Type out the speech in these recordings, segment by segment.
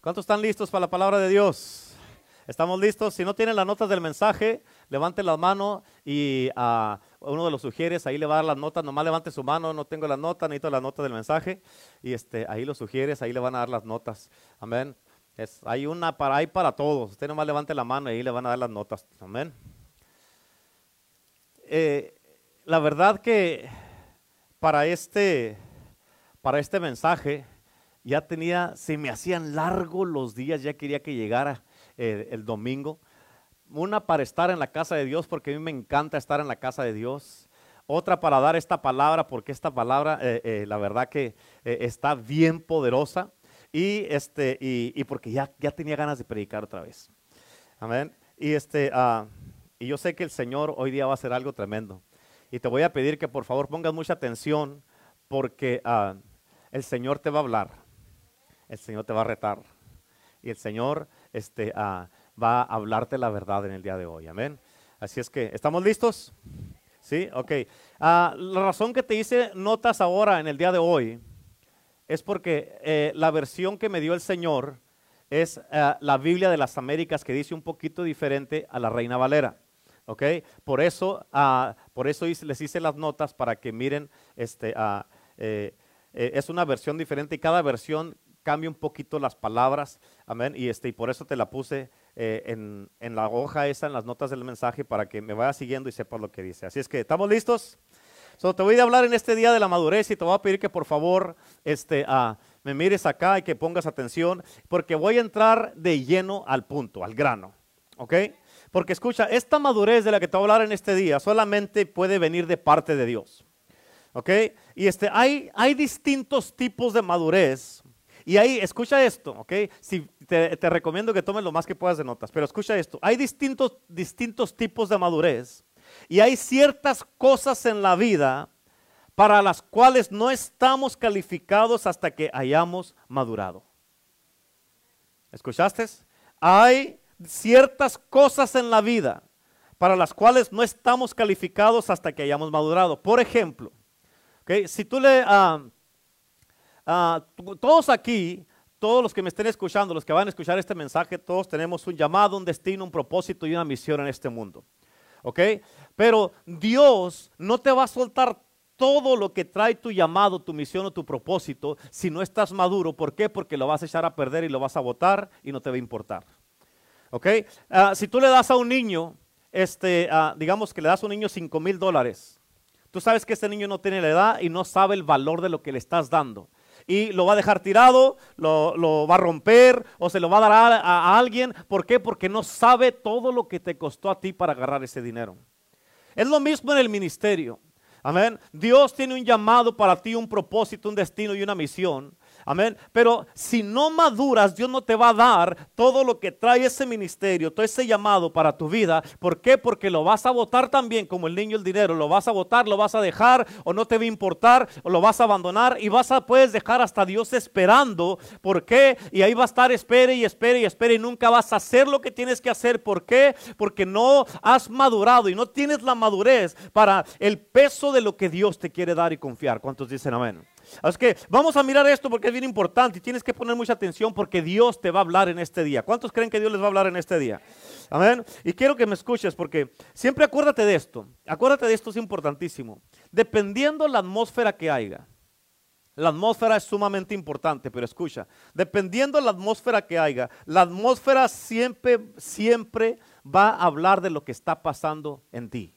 ¿Cuántos están listos para la palabra de Dios? ¿Estamos listos? Si no tienen las notas del mensaje, levanten la mano y a uno de los sugieres ahí le va a dar las notas. Nomás levante su mano, no tengo las notas, necesito las notas del mensaje. Y este, ahí los sugieres, ahí le van a dar las notas. Amén. Es, hay una para ahí para todos. Usted nomás levante la mano y ahí le van a dar las notas. Amén. Eh, la verdad que para este, para este mensaje ya tenía, se me hacían largos los días, ya quería que llegara eh, el domingo. Una para estar en la casa de Dios, porque a mí me encanta estar en la casa de Dios. Otra para dar esta palabra, porque esta palabra, eh, eh, la verdad que está bien poderosa. Y, este, y, porque ya, ya tenía ganas de predicar otra vez. Amén. Y, este, ah, y yo sé que el Señor hoy día va a hacer algo tremendo. Y te voy a pedir que por favor pongas mucha atención, porque ah, el Señor te va a hablar el Señor te va a retar. Y el Señor este, ah, va a hablarte la verdad en el día de hoy. Amén. Así es que, ¿estamos listos? Sí, ok. Ah, la razón que te hice notas ahora en el día de hoy es porque eh, la versión que me dio el Señor es ah, la Biblia de las Américas que dice un poquito diferente a la Reina Valera. ¿ok? Por eso, por eso les hice las notas para que miren, este, eh, eh, es una versión diferente y cada versión cambia un poquito las palabras, amén, y, este, y por eso te la puse eh, en, en, la hoja esa, en las notas del mensaje, para que me vayas siguiendo y sepas lo que dice. Así es que, ¿estamos listos? So, te voy a hablar en este día de la madurez y te voy a pedir que por favor este, uh, me mires acá y que pongas atención, porque voy a entrar de lleno al punto, al grano, ¿ok? Porque escucha, esta madurez de la que te voy a hablar en este día solamente puede venir de parte de Dios. ¿Ok? Y este, hay, hay distintos tipos de madurez y ahí, escucha esto, ¿ok? Si te, recomiendo que tomes lo más que puedas de notas, pero escucha esto. Hay distintos, distintos tipos de madurez y hay ciertas cosas en la vida para las cuales no estamos calificados hasta que hayamos madurado. ¿Escuchaste? Hay ciertas cosas en la vida para las cuales no estamos calificados hasta que hayamos madurado. Por ejemplo, ¿okay? si tú le... Ah, Ah, todos aquí, todos los que me estén escuchando, los que van a escuchar este mensaje, todos tenemos un llamado, un destino, un propósito y una misión en este mundo. ¿Ok? Pero Dios no te va a soltar todo lo que trae tu llamado, tu misión o tu propósito si no estás maduro. ¿Por qué? Porque lo vas a echar a perder y lo vas a botar y no te va a importar. ¿Ok? Ah, si tú le das a un niño, este, ah, digamos que le das a un niño 5 mil dólares, tú sabes que ese niño no tiene la edad y no sabe el valor de lo que le estás dando y lo va a dejar tirado, lo, va a romper o se lo va a dar a, alguien. ¿Por qué? Porque no sabe todo lo que te costó a ti para agarrar ese dinero. Es lo mismo en el ministerio. Amén. Dios tiene un llamado para ti, un propósito, un destino y una misión. Amén. Pero si no maduras, Dios no te va a dar todo lo que trae ese ministerio, todo ese llamado para tu vida. ¿Por qué? Porque lo vas a votar también como el niño el dinero. Lo vas a votar, lo vas a dejar o no te va a importar o lo vas a abandonar y vas a puedes dejar hasta Dios esperando. ¿Por qué? Y ahí va a estar espere y espere y espere y nunca vas a hacer lo que tienes que hacer. ¿Por qué? Porque no has madurado y no tienes la madurez para el peso de lo que Dios te quiere dar y confiar. ¿Cuántos dicen amén? Así que vamos a mirar esto porque es bien importante y tienes que poner mucha atención porque Dios te va a hablar en este día. ¿Cuántos creen que Dios les va a hablar en este día? Amén. Y quiero que me escuches porque siempre acuérdate de esto. Acuérdate de esto, es importantísimo. Dependiendo la atmósfera que haya. La atmósfera es sumamente importante, pero escucha, dependiendo la atmósfera que haya, la atmósfera siempre, siempre va a hablar de lo que está pasando en ti.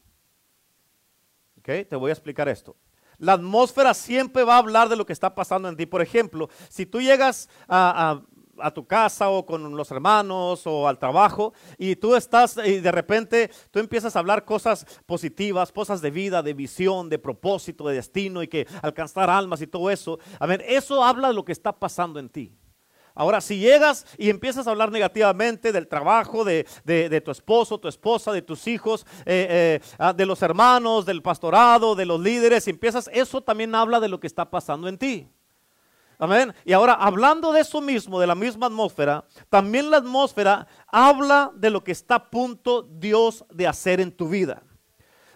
¿Ok? Te voy a explicar esto. La atmósfera siempre va a hablar de lo que está pasando en ti. Por ejemplo, si tú llegas a, tu casa o con los hermanos o al trabajo y tú estás y de repente tú empiezas a hablar cosas positivas, cosas de vida, de visión, de propósito, de destino y que alcanzar almas y todo eso. A ver, eso habla de lo que está pasando en ti. Ahora, si llegas y empiezas a hablar negativamente del trabajo, de, tu esposo, tu esposa, de tus hijos, eh, eh, ah, de los hermanos, del pastorado, de los líderes, y empiezas, eso también habla de lo que está pasando en ti. Amén. Y ahora, hablando de eso mismo, de la misma atmósfera, también la atmósfera habla de lo que está a punto Dios de hacer en tu vida.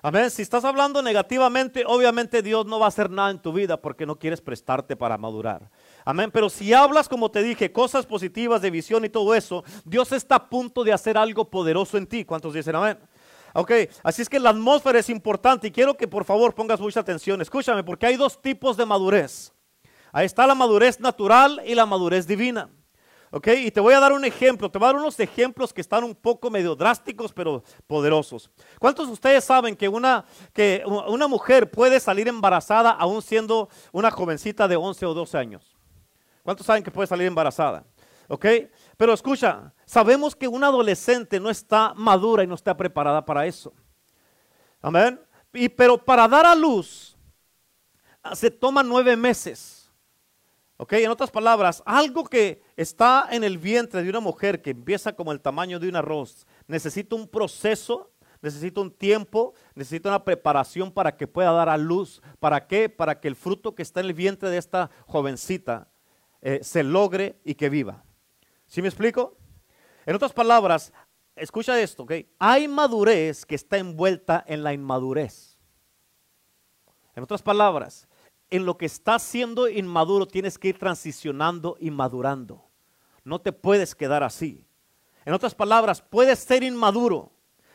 Amén. Si estás hablando negativamente, obviamente Dios no va a hacer nada en tu vida porque no quieres prestarte para madurar. Amén. Pero si hablas, como te dije, cosas positivas de visión y todo eso, Dios está a punto de hacer algo poderoso en ti. ¿Cuántos dicen amén? Ok, así es que la atmósfera es importante y quiero que por favor pongas mucha atención. Escúchame, porque hay dos tipos de madurez. Ahí está la madurez natural y la madurez divina. ¿Ok? Y te voy a dar un ejemplo, te voy a dar unos ejemplos que están un poco medio drásticos, pero poderosos. ¿Cuántos de ustedes saben que una, que una mujer puede salir embarazada aún siendo una jovencita de 11 o 12 años? ¿Cuántos saben que puede salir embarazada? ¿Ok? Pero escucha, sabemos que una adolescente no está madura y no está preparada para eso. Amén. Y, pero para dar a luz se toma nueve meses. Ok, en otras palabras, algo que está en el vientre de una mujer que empieza como el tamaño de un arroz, necesita un proceso, necesita un tiempo, necesita una preparación para que pueda dar a luz. ¿Para qué? Para que el fruto que está en el vientre de esta jovencita eh, se logre y que viva. ¿Sí me explico? En otras palabras, escucha esto, ¿ok? Hay madurez que está envuelta en la inmadurez. En otras palabras, en lo que estás siendo inmaduro tienes que ir transicionando y madurando. No te puedes quedar así. En otras palabras, puedes ser inmaduro,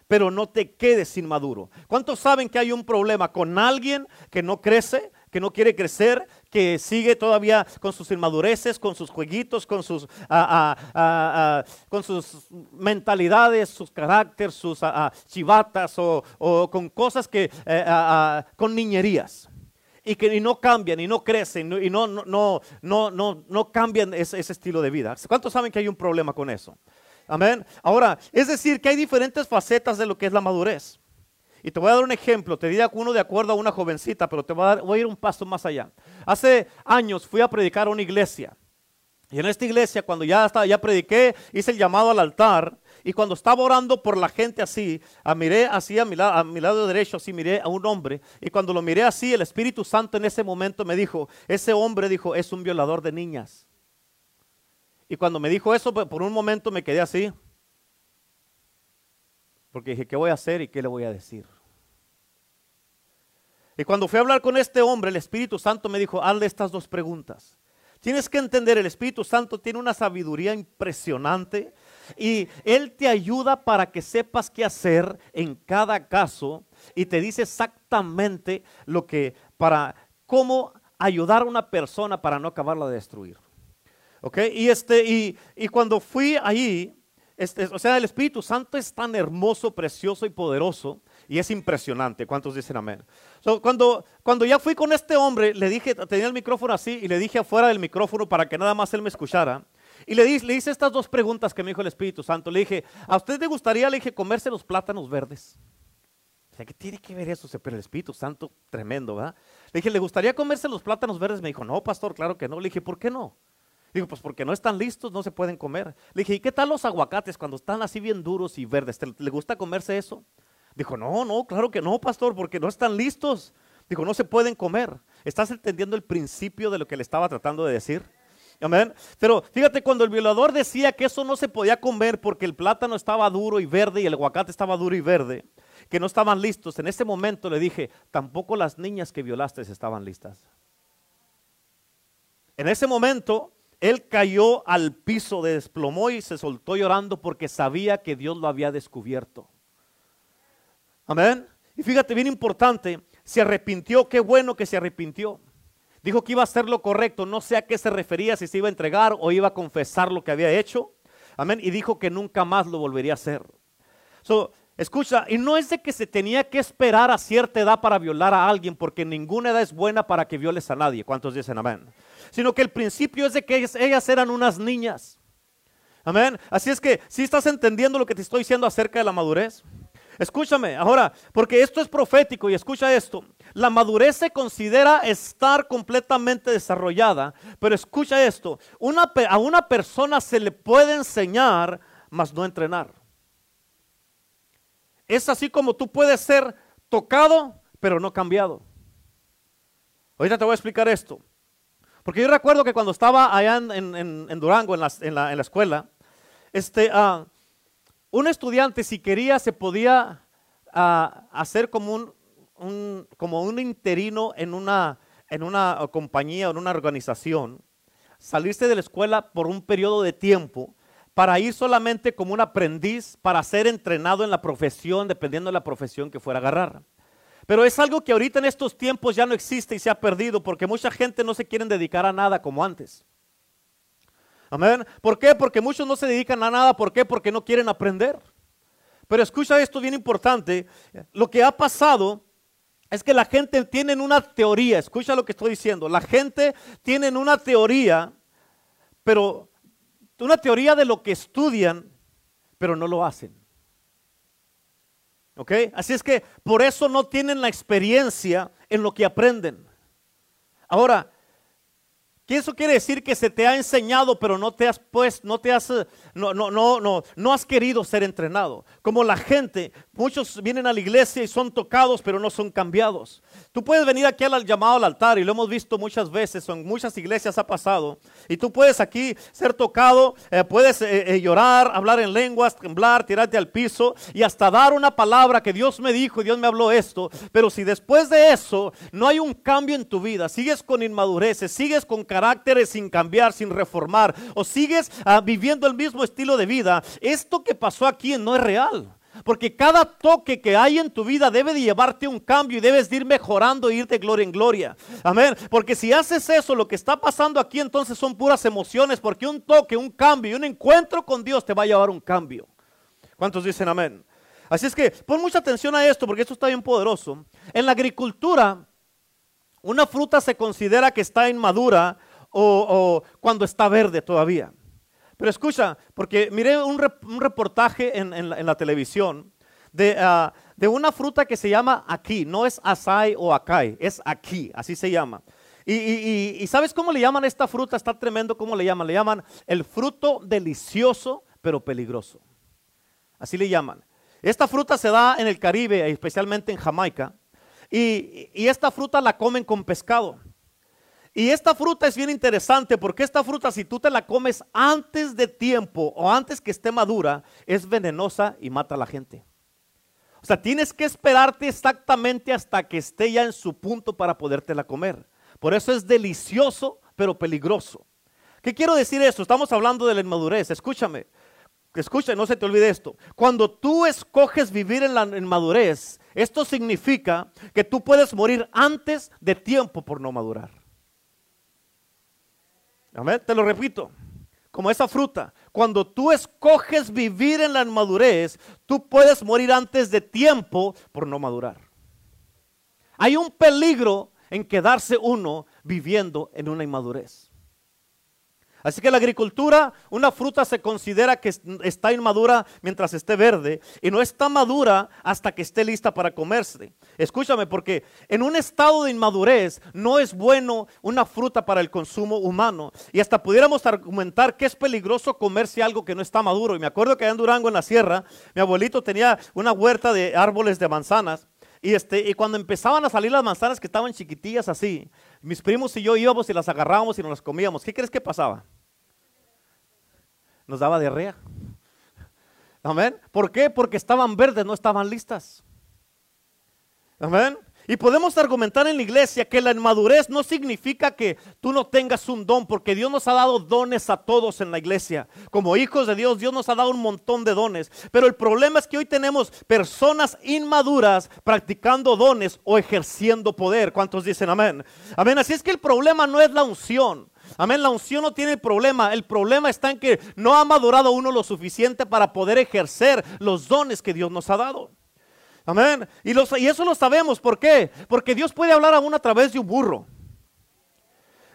pero no te quedes inmaduro. ¿Cuántos saben que hay un problema con alguien que no crece, que no quiere crecer, que sigue todavía con sus inmadureces, con sus jueguitos, con sus, ah, ah, ah, con sus mentalidades, sus caracteres, sus chivatas o, con cosas que, eh, con niñerías? y que no cambian y no crecen y no, no, no, no, no, cambian ese, estilo de vida. ¿Cuántos saben que hay un problema con eso? Amén. Ahora, es decir, que hay diferentes facetas de lo que es la madurez. Y te voy a dar un ejemplo, te diré uno de acuerdo a una jovencita, pero te voy a, voy a ir un paso más allá. Hace años fui a predicar a una iglesia. Y en esta iglesia, cuando ya, estaba, ya prediqué, hice el llamado al altar. Y cuando estaba orando por la gente así, miré así a mi, lado, a mi lado derecho, así miré a un hombre. Y cuando lo miré así, el Espíritu Santo en ese momento me dijo, ese hombre dijo, es un violador de niñas. Y cuando me dijo eso, pues, por un momento me quedé así. Porque dije, ¿qué voy a hacer y qué le voy a decir? Y cuando fui a hablar con este hombre, el Espíritu Santo me dijo, hazle estas dos preguntas. Tienes que entender, el Espíritu Santo tiene una sabiduría impresionante y Él te ayuda para que sepas qué hacer en cada caso y te dice exactamente lo que, para cómo ayudar a una persona para no acabarla de destruir. ¿Ok? Y, este, y, y cuando fui allí, o sea, el Espíritu Santo es tan hermoso, precioso y poderoso y es impresionante. ¿Cuántos dicen amén? cuando, cuando ya fui con este hombre, le dije, tenía el micrófono así y le dije afuera del micrófono para que nada más él me escuchara. Y le, le hice estas dos preguntas que me dijo el Espíritu Santo. Le dije, ¿a usted le gustaría, le dije, comerse los plátanos verdes? O sea, ¿qué tiene que ver eso? Pero el Espíritu Santo, tremendo, ¿verdad? Le dije, ¿le gustaría comerse los plátanos verdes? Me dijo, no, pastor, claro que no. Le dije, ¿por qué no? Digo, pues porque no están listos, no se pueden comer. Le dije, ¿y qué tal los aguacates cuando están así bien duros y verdes? ¿Le gusta comerse eso? Dijo, no, no, claro que no, pastor, porque no están listos. Dijo, no se pueden comer. ¿Estás entendiendo el principio de lo que le estaba tratando de decir? Amén. Pero fíjate, cuando el violador decía que eso no se podía comer porque el plátano estaba duro y verde y el aguacate estaba duro y verde, que no estaban listos, en ese momento le dije, tampoco las niñas que violaste estaban listas. En ese momento, él cayó al piso, desplomó y se soltó llorando porque sabía que Dios lo había descubierto. Amén. Y fíjate, bien importante, se arrepintió, qué bueno que se arrepintió. Dijo que iba a hacer lo correcto, no sé a qué se refería, si se iba a entregar o iba a confesar lo que había hecho. Amén. Y dijo que nunca más lo volvería a hacer. So, escucha, y no es de que se tenía que esperar a cierta edad para violar a alguien, porque ninguna edad es buena para que violes a nadie. ¿Cuántos dicen amén? Sino que el principio es de que ellas, eran unas niñas. Amén. Así es que, si estás entendiendo lo que te estoy diciendo acerca de la madurez. Escúchame, ahora, porque esto es profético y escucha esto. La madurez se considera estar completamente desarrollada, pero escucha esto. a una persona se le puede enseñar, mas no entrenar. Es así como tú puedes ser tocado, pero no cambiado. Ahorita te voy a explicar esto. Porque yo recuerdo que cuando estaba allá en, Durango, en la, escuela, este, uh, un estudiante si quería se podía ah, hacer como un, como un interino en una, en una compañía o en una organización salirse de la escuela por un periodo de tiempo para ir solamente como un aprendiz, para ser entrenado en la profesión, dependiendo de la profesión que fuera a agarrar. Pero es algo que ahorita en estos tiempos ya no existe y se ha perdido porque mucha gente no se quiere dedicar a nada como antes. Amén. ¿Por qué? Porque muchos no se dedican a nada. ¿Por qué? Porque no quieren aprender. Pero escucha esto bien importante. Lo que ha pasado es que la gente tiene una teoría. Escucha lo que estoy diciendo. La gente tiene una teoría, pero una teoría de lo que estudian, pero no lo hacen. ¿Ok? Así es que por eso no tienen la experiencia en lo que aprenden. Ahora, ¿qué eso quiere decir que se te ha enseñado, pero no te has pues, no te has, no, no, no, no, no has querido ser entrenado? Como la gente, muchos vienen a la iglesia y son tocados, pero no son cambiados. Tú puedes venir aquí al llamado al altar y lo hemos visto muchas veces, en muchas iglesias ha pasado. Y tú puedes aquí ser tocado, eh, puedes eh, eh, llorar, hablar en lenguas, temblar, tirarte al piso y hasta dar una palabra que Dios me dijo y Dios me habló esto. Pero si después de eso no hay un cambio en tu vida, sigues con inmadureces, sigues con caracteres sin cambiar, sin reformar, o sigues ah, viviendo el mismo estilo de vida, esto que pasó aquí no es real. Porque cada toque que hay en tu vida debe de llevarte un cambio y debes de ir mejorando e ir de gloria en gloria. Amén. Porque si haces eso, lo que está pasando aquí entonces son puras emociones. Porque un toque, un cambio y un encuentro con Dios te va a llevar un cambio. ¿Cuántos dicen amén? Así es que pon mucha atención a esto porque esto está bien poderoso. En la agricultura, una fruta se considera que está inmadura o cuando está verde todavía. Pero escucha, porque miré un, reportaje en, la, televisión ah, de, una fruta que se llama aquí, no es asai o acai, es aquí, así se llama. Y, ¿sabes cómo le llaman esta fruta? Está tremendo cómo le llaman. Le llaman el fruto delicioso pero peligroso. Así le llaman. Esta fruta se da en el Caribe, especialmente en Jamaica. Y esta fruta la comen con pescado. Y esta fruta es bien interesante porque esta fruta si tú te la comes antes de tiempo o antes que esté madura, es venenosa y mata a la gente. O sea, tienes que esperarte exactamente hasta que esté ya en su punto para podértela comer. Por eso es delicioso, pero peligroso. ¿Qué quiero decir esto? Estamos hablando de la inmadurez. Escúchame. Escucha, no se te olvide esto. Cuando tú escoges vivir en la inmadurez, esto significa que tú puedes morir antes de tiempo por no madurar. Amén. Te lo repito. Como esa fruta. Cuando tú escoges vivir en la inmadurez, tú puedes morir antes de tiempo por no madurar. Hay un peligro en quedarse uno viviendo en una inmadurez. Así que la agricultura, una fruta se considera que está inmadura mientras esté verde y no está madura hasta que esté lista para comerse. Escúchame, porque en un estado de inmadurez no es bueno una fruta para el consumo humano. Y hasta pudiéramos argumentar que es peligroso comerse algo que no está maduro. Y me acuerdo que en Durango, en la sierra, mi abuelito tenía una huerta de árboles de manzanas. Y, este, y cuando empezaban a salir las manzanas que estaban chiquitillas así, mis primos y yo íbamos y las agarrábamos y nos las comíamos. ¿Qué crees que pasaba? Nos daba diarrea. Amén. ¿Por qué? Porque estaban verdes, no estaban listas. Amén. Y podemos argumentar en la iglesia que la inmadurez no significa que tú no tengas un don, porque Dios nos ha dado dones a todos en la iglesia. Como hijos de Dios, Dios nos ha dado un montón de dones. Pero el problema es que hoy tenemos personas inmaduras practicando dones o ejerciendo poder. ¿Cuántos dicen amén? Amén. Así es que el problema no es la unción. Amén, la unción no tiene problema. El problema está en que no ha madurado uno lo suficiente para poder ejercer los dones que Dios nos ha dado. Amén. Y, eso lo sabemos. ¿Por qué? Porque Dios puede hablar a uno a través de un burro.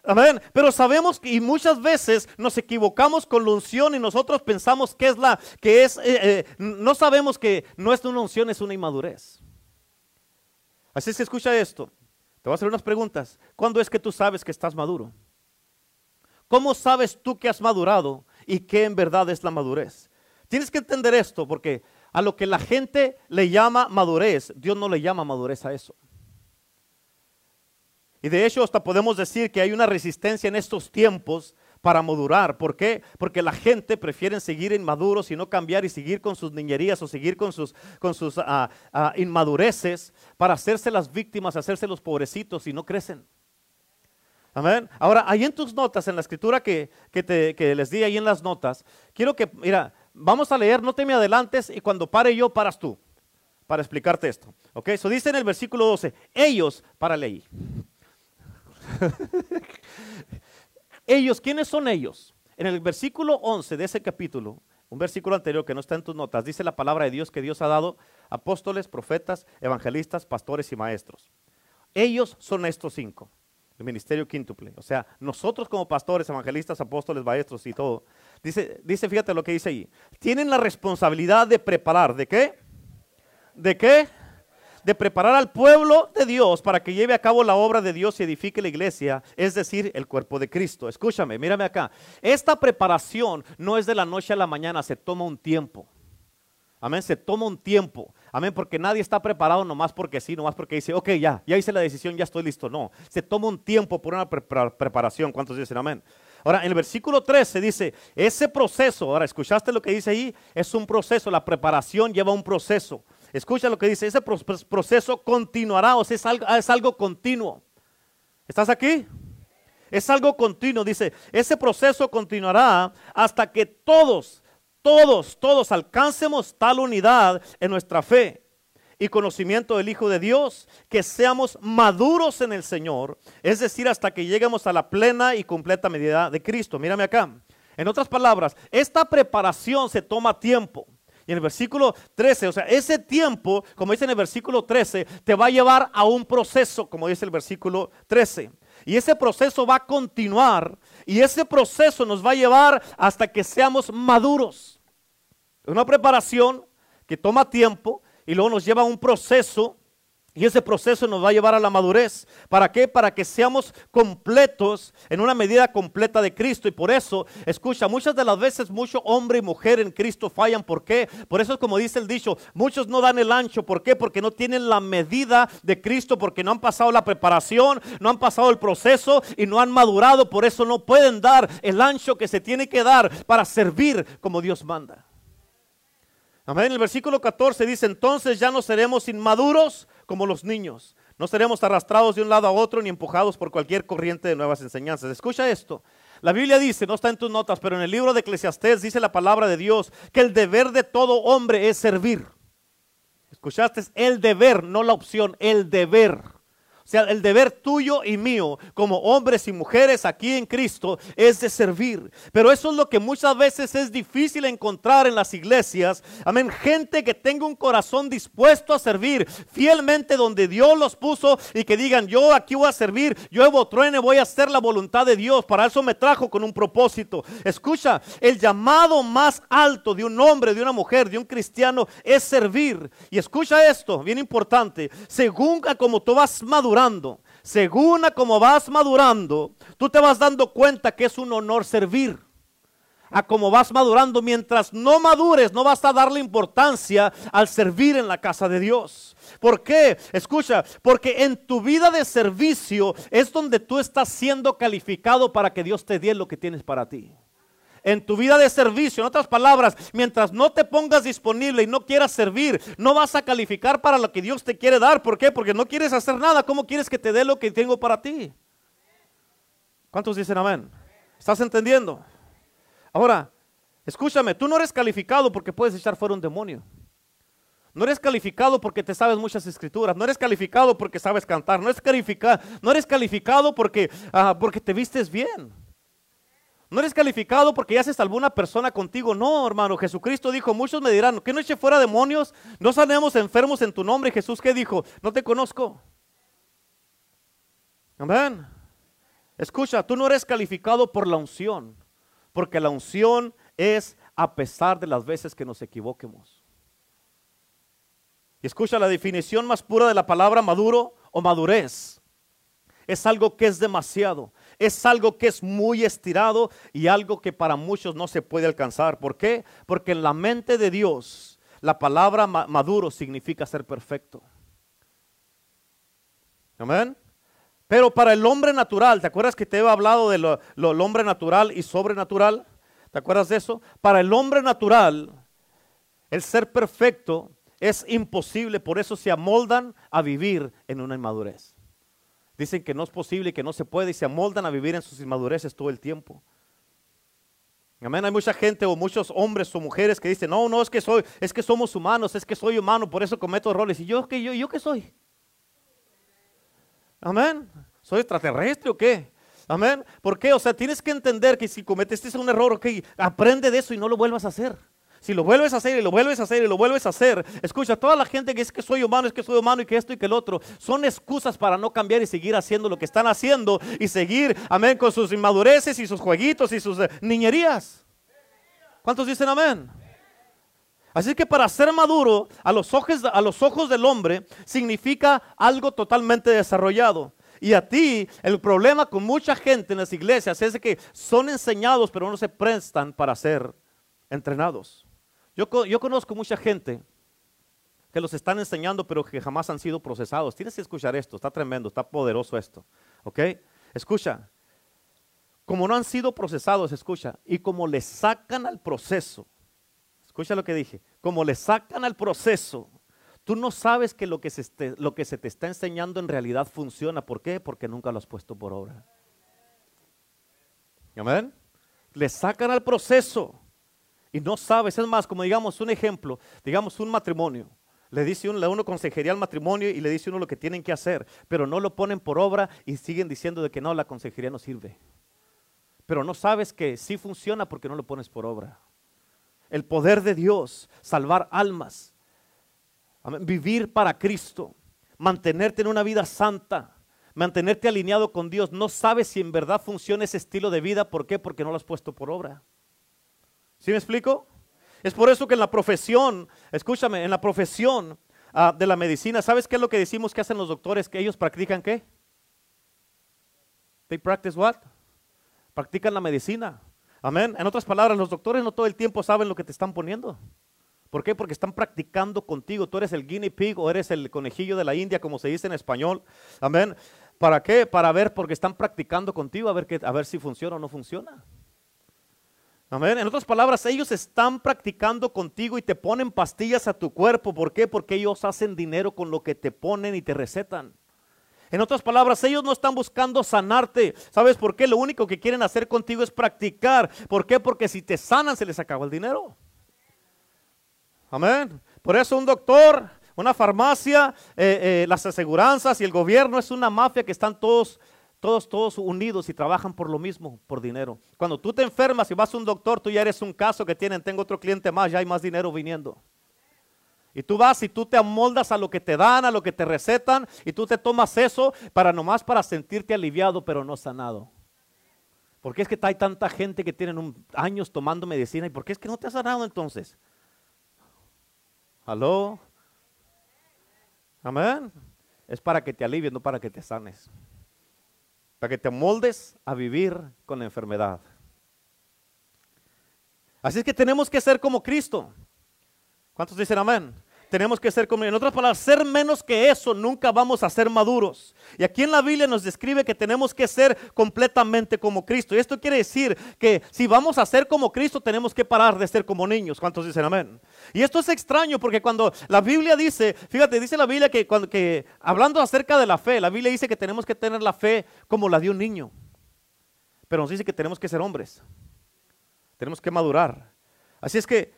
Amén. Pero sabemos que y muchas veces nos equivocamos con la unción y nosotros pensamos que es la que es. Eh, eh, no sabemos que no es una unción, es una inmadurez. Así que escucha esto. Te voy a hacer unas preguntas. ¿Cuándo es que tú sabes que estás maduro? ¿Cómo sabes tú que has madurado y qué en verdad es la madurez? Tienes que entender esto porque a lo que la gente le llama madurez, Dios no le llama madurez a eso. Y de hecho hasta podemos decir que hay una resistencia en estos tiempos para madurar. ¿Por qué? Porque la gente prefiere seguir inmaduros y no cambiar y seguir con sus niñerías o seguir con sus, ah, ah, inmadureces para hacerse las víctimas, hacerse los pobrecitos y no crecen. Amén. Ahora, ahí en tus notas, en la escritura que, que les di ahí en las notas, quiero que, mira, vamos a leer, no te me adelantes y cuando pare yo, paras tú, para explicarte esto. Ok, eso dice en el versículo 12, ellos, para ahí. ellos, ¿quiénes son ellos? En el versículo 11 de ese capítulo, un versículo anterior que no está en tus notas, dice la palabra de Dios que Dios ha dado apóstoles, profetas, evangelistas, pastores y maestros. Ellos son estos cinco, el ministerio quíntuple. O sea, nosotros como pastores, evangelistas, apóstoles, maestros y todo. Dice, dice, fíjate lo que dice ahí. Tienen la responsabilidad de preparar, ¿de qué? ¿De qué? de preparar al pueblo de Dios para que lleve a cabo la obra de Dios y edifique la iglesia, es decir, el cuerpo de Cristo. Escúchame, mírame acá. Esta preparación no es de la noche a la mañana, se toma un tiempo. Amén, se toma un tiempo. Amén, porque nadie está preparado nomás porque sí, nomás porque dice, ok, ya, ya hice la decisión, ya estoy listo. No, se toma un tiempo por una preparación. ¿Cuántos dicen amén? Ahora, en el versículo 13 dice, ese proceso, ahora, ¿escuchaste lo que dice ahí? Es un proceso, la preparación lleva un proceso. Escucha lo que dice, ese proceso continuará, o sea, es algo, es algo continuo. ¿Estás aquí? Es algo continuo, dice, ese proceso continuará hasta que todos, todos, todos alcancemos tal unidad en nuestra fe y conocimiento del Hijo de Dios, que seamos maduros en el Señor, es decir, hasta que lleguemos a la plena y completa medida de Cristo. Mírame acá. En otras palabras, esta preparación se toma tiempo. Y en el versículo 13, o sea, ese tiempo, como dice en el versículo 13, te va a llevar a un proceso, como dice el versículo 13. Y ese proceso va a continuar y ese proceso nos va a llevar hasta que seamos maduros. Es una preparación que toma tiempo y luego nos lleva a un proceso y ese proceso nos va a llevar a la madurez. ¿Para qué? Para que seamos completos en una medida completa de Cristo. Y por eso, escucha, muchas de las veces mucho hombre y mujer en Cristo fallan. ¿Por qué? Por eso es como dice el dicho, muchos no dan el ancho. ¿Por qué? Porque no tienen la medida de Cristo, porque no han pasado la preparación, no han pasado el proceso y no han madurado. Por eso no pueden dar el ancho que se tiene que dar para servir como Dios manda. Amén. El versículo 14 dice, entonces ya no seremos inmaduros como los niños. No seremos arrastrados de un lado a otro ni empujados por cualquier corriente de nuevas enseñanzas. Escucha esto. La Biblia dice, no está en tus notas, pero en el libro de Eclesiastés dice la palabra de Dios que el deber de todo hombre es servir. ¿Escuchaste? El deber, no la opción, el deber. Sea, el deber tuyo y mío como hombres y mujeres aquí en Cristo es de servir. Pero eso es lo que muchas veces es difícil encontrar en las iglesias. Amén. Gente que tenga un corazón dispuesto a servir fielmente donde Dios los puso y que digan, yo aquí voy a servir, yo Evo Truene voy a hacer la voluntad de Dios. Para eso me trajo con un propósito. Escucha, el llamado más alto de un hombre, de una mujer, de un cristiano es servir. Y escucha esto, bien importante. Según como tú vas madurando, según a como vas madurando, tú te vas dando cuenta que es un honor servir. A como vas madurando, mientras no madures, no vas a darle importancia al servir en la casa de Dios. ¿Por qué? Escucha, porque en tu vida de servicio es donde tú estás siendo calificado para que Dios te dé lo que tienes para ti en tu vida de servicio. En otras palabras, mientras no te pongas disponible y no quieras servir, no vas a calificar para lo que Dios te quiere dar. ¿Por qué? Porque no quieres hacer nada. ¿Cómo quieres que te dé lo que tengo para ti? ¿Cuántos dicen amén? ¿Estás entendiendo? Ahora, escúchame, tú no eres calificado porque puedes echar fuera un demonio. No eres calificado porque te sabes muchas escrituras. No eres calificado porque sabes cantar. No eres calificado, no eres calificado porque, ah, porque te vistes bien. No eres calificado porque ya se salvó una persona contigo. No, hermano. Jesucristo dijo, muchos me dirán, ¿qué no eche fuera demonios? No sanemos enfermos en tu nombre. Jesús, ¿qué dijo? No te conozco. Amén. Escucha, tú no eres calificado por la unción, porque la unción es a pesar de las veces que nos equivoquemos. Y escucha la definición más pura de la palabra maduro o madurez. Es algo que es demasiado es algo que es muy estirado y algo que para muchos no se puede alcanzar. ¿Por qué? Porque en la mente de Dios la palabra maduro significa ser perfecto. Amén. Pero para el hombre natural, ¿te acuerdas que te he hablado de lo, hombre natural y sobrenatural? ¿Te acuerdas de eso? Para el hombre natural, el ser perfecto es imposible, por eso se amoldan a vivir en una inmadurez. Dicen que no es posible, que no se puede y se amoldan a vivir en sus inmadureces todo el tiempo. Amén. Hay mucha gente o muchos hombres o mujeres que dicen, no, no, es que soy, es que somos humanos, es que soy humano, por eso cometo errores. ¿Y yo qué, yo, yo qué soy? Amén. ¿Soy extraterrestre o qué? Amén. ¿Por qué? O sea, tienes que entender que si cometiste un error, ok, aprende de eso y no lo vuelvas a hacer. Si lo vuelves a hacer y lo vuelves a hacer y lo vuelves a hacer, escucha, toda la gente que es que soy humano, es que soy humano y que esto y que el otro, son excusas para no cambiar y seguir haciendo lo que están haciendo y seguir, amén, con sus inmadureces y sus jueguitos y sus eh, niñerías. ¿Cuántos dicen amén? Así que para ser maduro a los, ojos, a los ojos del hombre significa algo totalmente desarrollado. Y a ti, el problema con mucha gente en las iglesias es que son enseñados, pero no se prestan para ser entrenados. Yo, conozco mucha gente que los están enseñando, pero que jamás han sido procesados. Tienes que escuchar esto, está tremendo, está poderoso esto. ¿Ok? Escucha, como no han sido procesados, escucha, y como le sacan al proceso, escucha lo que dije, como le sacan al proceso, tú no sabes que lo que, se se te está enseñando en realidad funciona. ¿Por qué? Porque nunca lo has puesto por obra. Amén. Le sacan al proceso y no sabes, es más, como digamos un ejemplo, digamos un matrimonio. Le dice uno, uno consejería al matrimonio y le dice uno lo que tienen que hacer, pero no lo ponen por obra y siguen diciendo de que no, la consejería no sirve. Pero no sabes que sí funciona porque no lo pones por obra. El poder de Dios, salvar almas, vivir para Cristo, mantenerte en una vida santa, mantenerte alineado con Dios. No sabes si en verdad funciona ese estilo de vida. ¿Por qué? Porque no lo has puesto por obra. ¿Sí me explico? Es por eso que en la profesión, escúchame, en la profesión ah, de la medicina, ¿sabes qué es lo que decimos que hacen los doctores? Que ellos practican qué? They practice what? Practican la medicina. Amén. En otras palabras, los doctores no todo el tiempo saben lo que te están poniendo. ¿Por qué? Porque están practicando contigo. Tú eres el guinea pig o eres el conejillo de la India, como se dice en español. Amén. ¿Para qué? Para ver, porque están practicando contigo, a ver, a ver si funciona o no funciona. Amén. En otras palabras, ellos están practicando contigo y te ponen pastillas a tu cuerpo. ¿Por qué? Porque ellos hacen dinero con lo que te ponen y te recetan. En otras palabras, ellos no están buscando sanarte. ¿Sabes por qué? Lo único que quieren hacer contigo es practicar. ¿Por qué? Porque si te sanan se les acaba el dinero. Amén. Por eso un doctor, una farmacia, eh, eh, las aseguranzas y el gobierno es una mafia que están todos todos, todos unidos y trabajan por lo mismo, por dinero. Cuando tú te enfermas y vas a un doctor, tú ya eres un caso que tienen, tengo otro cliente más, ya hay más dinero viniendo. Y tú vas y tú te amoldas a lo que te dan, a lo que te recetan, y tú te tomas eso para nomás para sentirte aliviado, pero no sanado. Porque es que hay tanta gente que tienen años tomando medicina, y por qué es que no te has sanado entonces? ¿Aló? Amén. Es para que te alivies, no para que te sanes para que te moldes a vivir con la enfermedad. Así es que tenemos que ser como Cristo. ¿Cuántos dicen amén? Tenemos que ser como, en otras palabras, ser menos que eso, nunca vamos a ser maduros. Y aquí en la Biblia nos describe que tenemos que ser completamente como Cristo. Y esto quiere decir que si vamos a ser como Cristo, tenemos que parar de ser como niños. ¿Cuántos dicen amén? Y esto es extraño porque cuando la Biblia dice, fíjate, dice la Biblia que, cuando, que hablando acerca de la fe, la Biblia dice que tenemos que tener la fe como la de un niño. Pero nos dice que tenemos que ser hombres. Tenemos que madurar. Así es que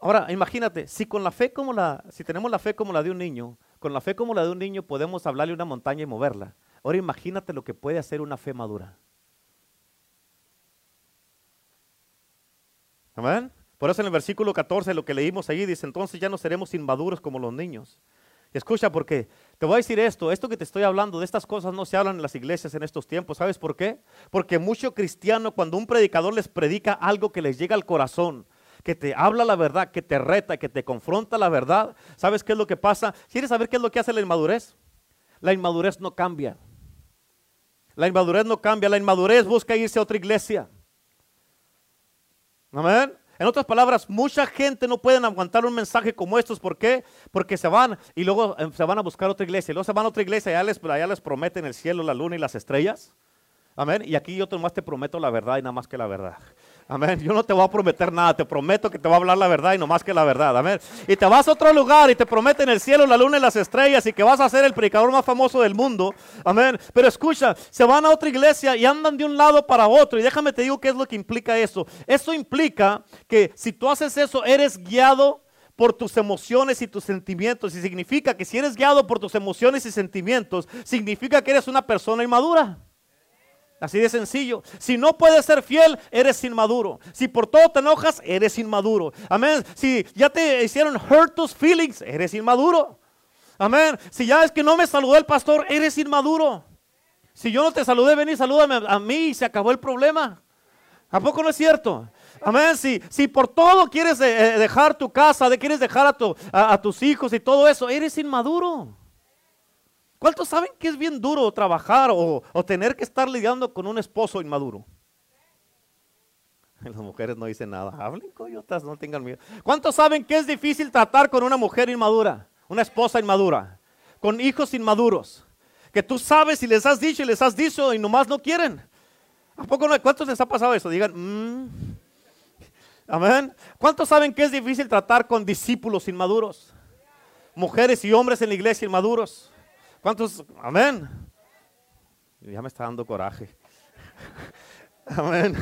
Ahora, imagínate, si con la fe como la, si tenemos la fe como la de un niño, con la fe como la de un niño podemos hablarle a una montaña y moverla. Ahora imagínate lo que puede hacer una fe madura. Amén. Por eso en el versículo 14 lo que leímos ahí dice, entonces ya no seremos inmaduros como los niños. escucha porque te voy a decir esto, esto que te estoy hablando, de estas cosas no se hablan en las iglesias en estos tiempos. ¿Sabes por qué? Porque mucho cristiano cuando un predicador les predica algo que les llega al corazón, que te habla la verdad, que te reta, que te confronta la verdad, ¿sabes qué es lo que pasa? ¿Quieres saber qué es lo que hace la inmadurez? La inmadurez no cambia. La inmadurez no cambia, la inmadurez busca irse a otra iglesia. Amén. En otras palabras, mucha gente no pueden aguantar un mensaje como estos. ¿Por qué? Porque se van y luego eh, se van a buscar otra iglesia. Y luego se van a otra iglesia y allá les, les prometen el cielo, la luna y las estrellas. Amén. Y aquí yo más te prometo la verdad y nada más que la verdad. Amén. Yo no te voy a prometer nada, te prometo que te voy a hablar la verdad y no más que la verdad. Amén. Y te vas a otro lugar y te prometen el cielo, la luna y las estrellas y que vas a ser el predicador más famoso del mundo. Amén. Pero escucha, se van a otra iglesia y andan de un lado para otro. Y déjame te digo qué es lo que implica eso. Eso implica que si tú haces eso, eres guiado por tus emociones y tus sentimientos. Y significa que si eres guiado por tus emociones y sentimientos, significa que eres una persona inmadura. Así de sencillo. Si no puedes ser fiel, eres inmaduro. Si por todo te enojas, eres inmaduro. Amén. Si ya te hicieron hurt tus feelings, eres inmaduro. Amén. Si ya es que no me saludó el pastor, eres inmaduro. Si yo no te saludé, ven y salúdame a mí y se acabó el problema. ¿A poco no es cierto? Amén. Si, si por todo quieres eh, dejar tu casa, quieres dejar a, a tus hijos y todo eso, eres inmaduro. ¿Cuántos saben que es bien duro trabajar o, tener que estar lidiando con un esposo inmaduro? Las mujeres no dicen nada. Hablen coyotas, no tengan miedo. ¿Cuántos saben que es difícil tratar con una mujer inmadura? Una esposa inmadura. Con hijos inmaduros. Que tú sabes y les has dicho y les has dicho y nomás no quieren. ¿A poco no? ¿Cuántos les ha pasado eso? Digan, mmm. amén. ¿Cuántos saben que es difícil tratar con discípulos inmaduros? Mujeres y hombres en la iglesia inmaduros. ¿Cuántos? Amén. Ya me está dando coraje. Amén.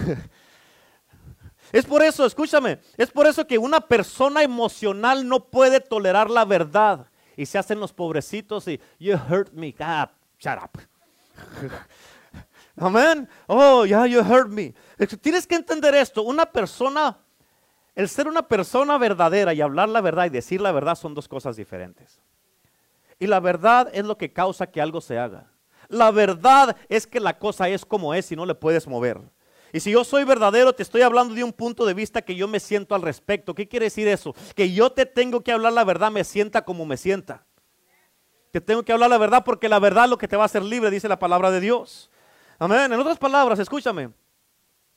Es por eso, escúchame, es por eso que una persona emocional no puede tolerar la verdad. Y se hacen los pobrecitos y, you hurt me, God, shut up. Amén. Oh, yeah, you hurt me. Tienes que entender esto. Una persona, el ser una persona verdadera y hablar la verdad y decir la verdad son dos cosas diferentes. Y la verdad es lo que causa que algo se haga. La verdad es que la cosa es como es y no le puedes mover. Y si yo soy verdadero, te estoy hablando de un punto de vista que yo me siento al respecto. ¿Qué quiere decir eso? Que yo te tengo que hablar la verdad, me sienta como me sienta. Te tengo que hablar la verdad porque la verdad es lo que te va a hacer libre, dice la palabra de Dios. Amén. En otras palabras, escúchame.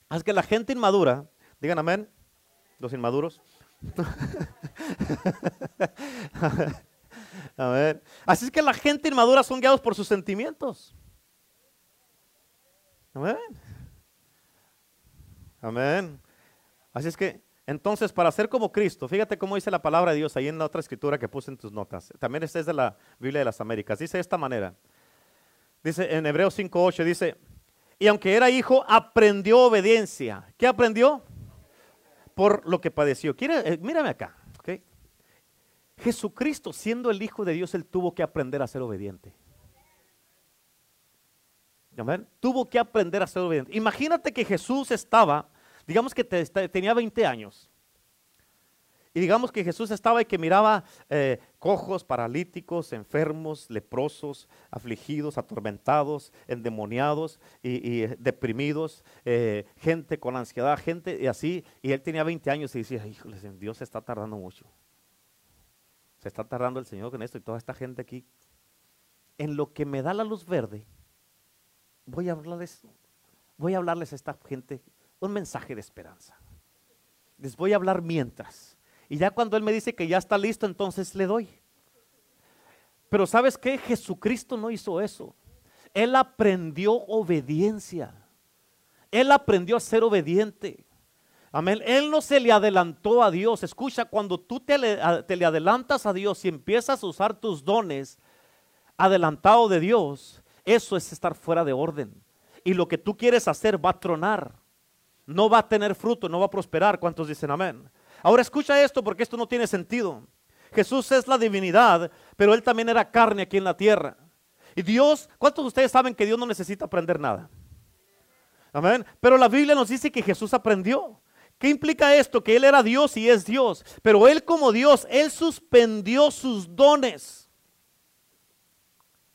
Es que la gente inmadura, digan amén, los inmaduros. ver, Así es que la gente inmadura son guiados por sus sentimientos. Amén. Amén. Así es que, entonces, para ser como Cristo, fíjate cómo dice la palabra de Dios ahí en la otra escritura que puse en tus notas. También esta es de la Biblia de las Américas. Dice de esta manera. Dice en Hebreos 5.8, dice, y aunque era hijo, aprendió obediencia. ¿Qué aprendió? Por lo que padeció. ¿Quiere, eh, mírame acá. Jesucristo, siendo el Hijo de Dios, él tuvo que aprender a ser obediente. Tuvo que aprender a ser obediente. Imagínate que Jesús estaba, digamos que tenía 20 años. Y digamos que Jesús estaba y que miraba eh, cojos, paralíticos, enfermos, leprosos, afligidos, atormentados, endemoniados y, deprimidos, eh, gente con ansiedad, gente y así. Y él tenía 20 años y decía, híjole, Dios está tardando mucho. Se está tardando el Señor con esto y toda esta gente aquí. En lo que me da la luz verde, voy a hablarles, voy a hablarles a esta gente un mensaje de esperanza. Les voy a hablar mientras. Y ya cuando Él me dice que ya está listo, entonces le doy. Pero ¿sabes qué? Jesucristo no hizo eso. Él aprendió obediencia. Él aprendió a ser obediente. Amén. Él no se le adelantó a Dios. Escucha, cuando tú te le, adelantas a Dios y empiezas a usar tus dones adelantado de Dios, eso es estar fuera de orden. Y lo que tú quieres hacer va a tronar. No va a tener fruto, no va a prosperar. ¿Cuántos dicen amén? Ahora escucha esto porque esto no tiene sentido. Jesús es la divinidad, pero Él también era carne aquí en la tierra. Y Dios, ¿cuántos de ustedes saben que Dios no necesita aprender nada? Amén. Pero la Biblia nos dice que Jesús aprendió. ¿Qué implica esto? Que Él era Dios y es Dios. Pero Él como Dios, Él suspendió sus dones.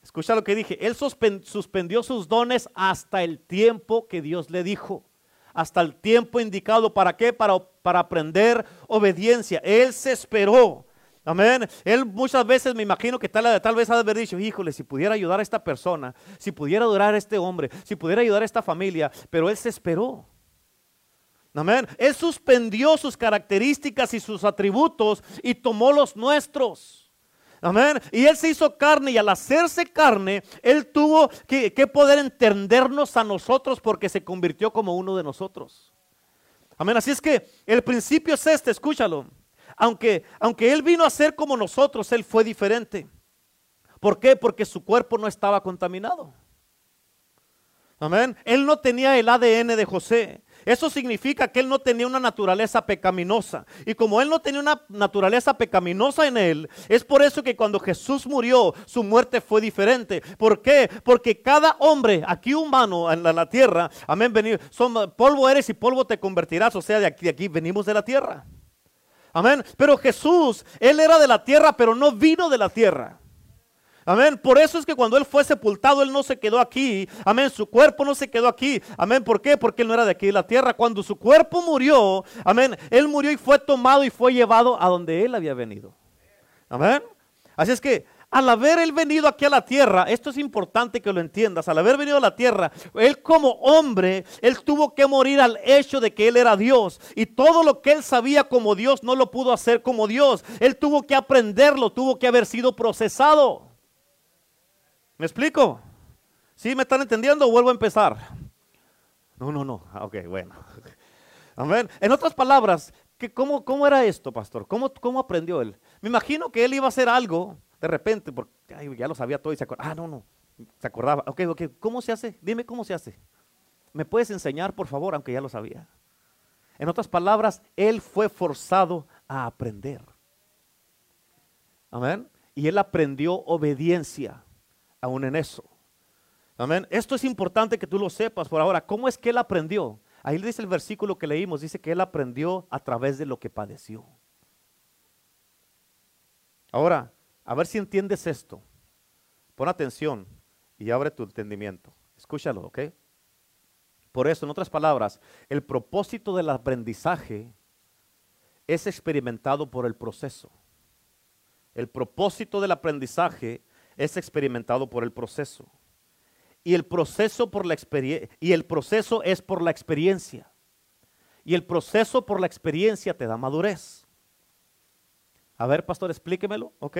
Escucha lo que dije. Él suspendió sus dones hasta el tiempo que Dios le dijo. Hasta el tiempo indicado. ¿Para qué? Para, para aprender obediencia. Él se esperó. Amén. Él muchas veces me imagino que tal, tal vez ha de haber dicho, híjole, si pudiera ayudar a esta persona, si pudiera adorar a este hombre, si pudiera ayudar a esta familia, pero él se esperó. Amén. Él suspendió sus características y sus atributos y tomó los nuestros. Amén. Y Él se hizo carne y al hacerse carne, Él tuvo que, poder entendernos a nosotros porque se convirtió como uno de nosotros. Amén. Así es que el principio es este, escúchalo. Aunque, aunque Él vino a ser como nosotros, Él fue diferente. ¿Por qué? Porque su cuerpo no estaba contaminado. Amén. Él no tenía el ADN de José. Eso significa que él no tenía una naturaleza pecaminosa. Y como él no tenía una naturaleza pecaminosa en él, es por eso que cuando Jesús murió, su muerte fue diferente. ¿Por qué? Porque cada hombre aquí humano en la, tierra, amén, venido, son, polvo eres y polvo te convertirás. O sea, de aquí, de aquí venimos de la tierra. Amén. Pero Jesús, él era de la tierra, pero no vino de la tierra. Amén. Por eso es que cuando Él fue sepultado, Él no se quedó aquí. Amén. Su cuerpo no se quedó aquí. Amén. ¿Por qué? Porque Él no era de aquí de la tierra. Cuando su cuerpo murió, amén. Él murió y fue tomado y fue llevado a donde Él había venido. Amén. Así es que al haber él venido aquí a la tierra, esto es importante que lo entiendas, al haber venido a la tierra, él como hombre, él tuvo que morir al hecho de que él era Dios. Y todo lo que él sabía como Dios no lo pudo hacer como Dios. Él tuvo que aprenderlo, tuvo que haber sido procesado. ¿Me explico? ¿Sí me están entendiendo vuelvo a empezar? No, no, no. Ah, ok, bueno. Amén. En otras palabras, cómo, ¿cómo era esto, pastor? ¿Cómo, ¿Cómo aprendió él? Me imagino que él iba a hacer algo de repente, porque ya lo sabía todo y se acordaba. Ah, no, no. Se acordaba. Ok, ok. ¿Cómo se hace? Dime cómo se hace. ¿Me puedes enseñar, por favor, aunque ya lo sabía? En otras palabras, él fue forzado a aprender. Amén. Y él aprendió obediencia aún en eso. Amén. Esto es importante que tú lo sepas por ahora. ¿Cómo es que él aprendió? Ahí dice el versículo que leímos, dice que él aprendió a través de lo que padeció. Ahora, a ver si entiendes esto. Pon atención y abre tu entendimiento. Escúchalo, ¿ok? Por eso, en otras palabras, el propósito del aprendizaje es experimentado por el proceso. El propósito del aprendizaje es experimentado por el proceso. Y el proceso por la y el proceso es por la experiencia. Y el proceso por la experiencia te da madurez. A ver, pastor, explíquemelo, ¿ok?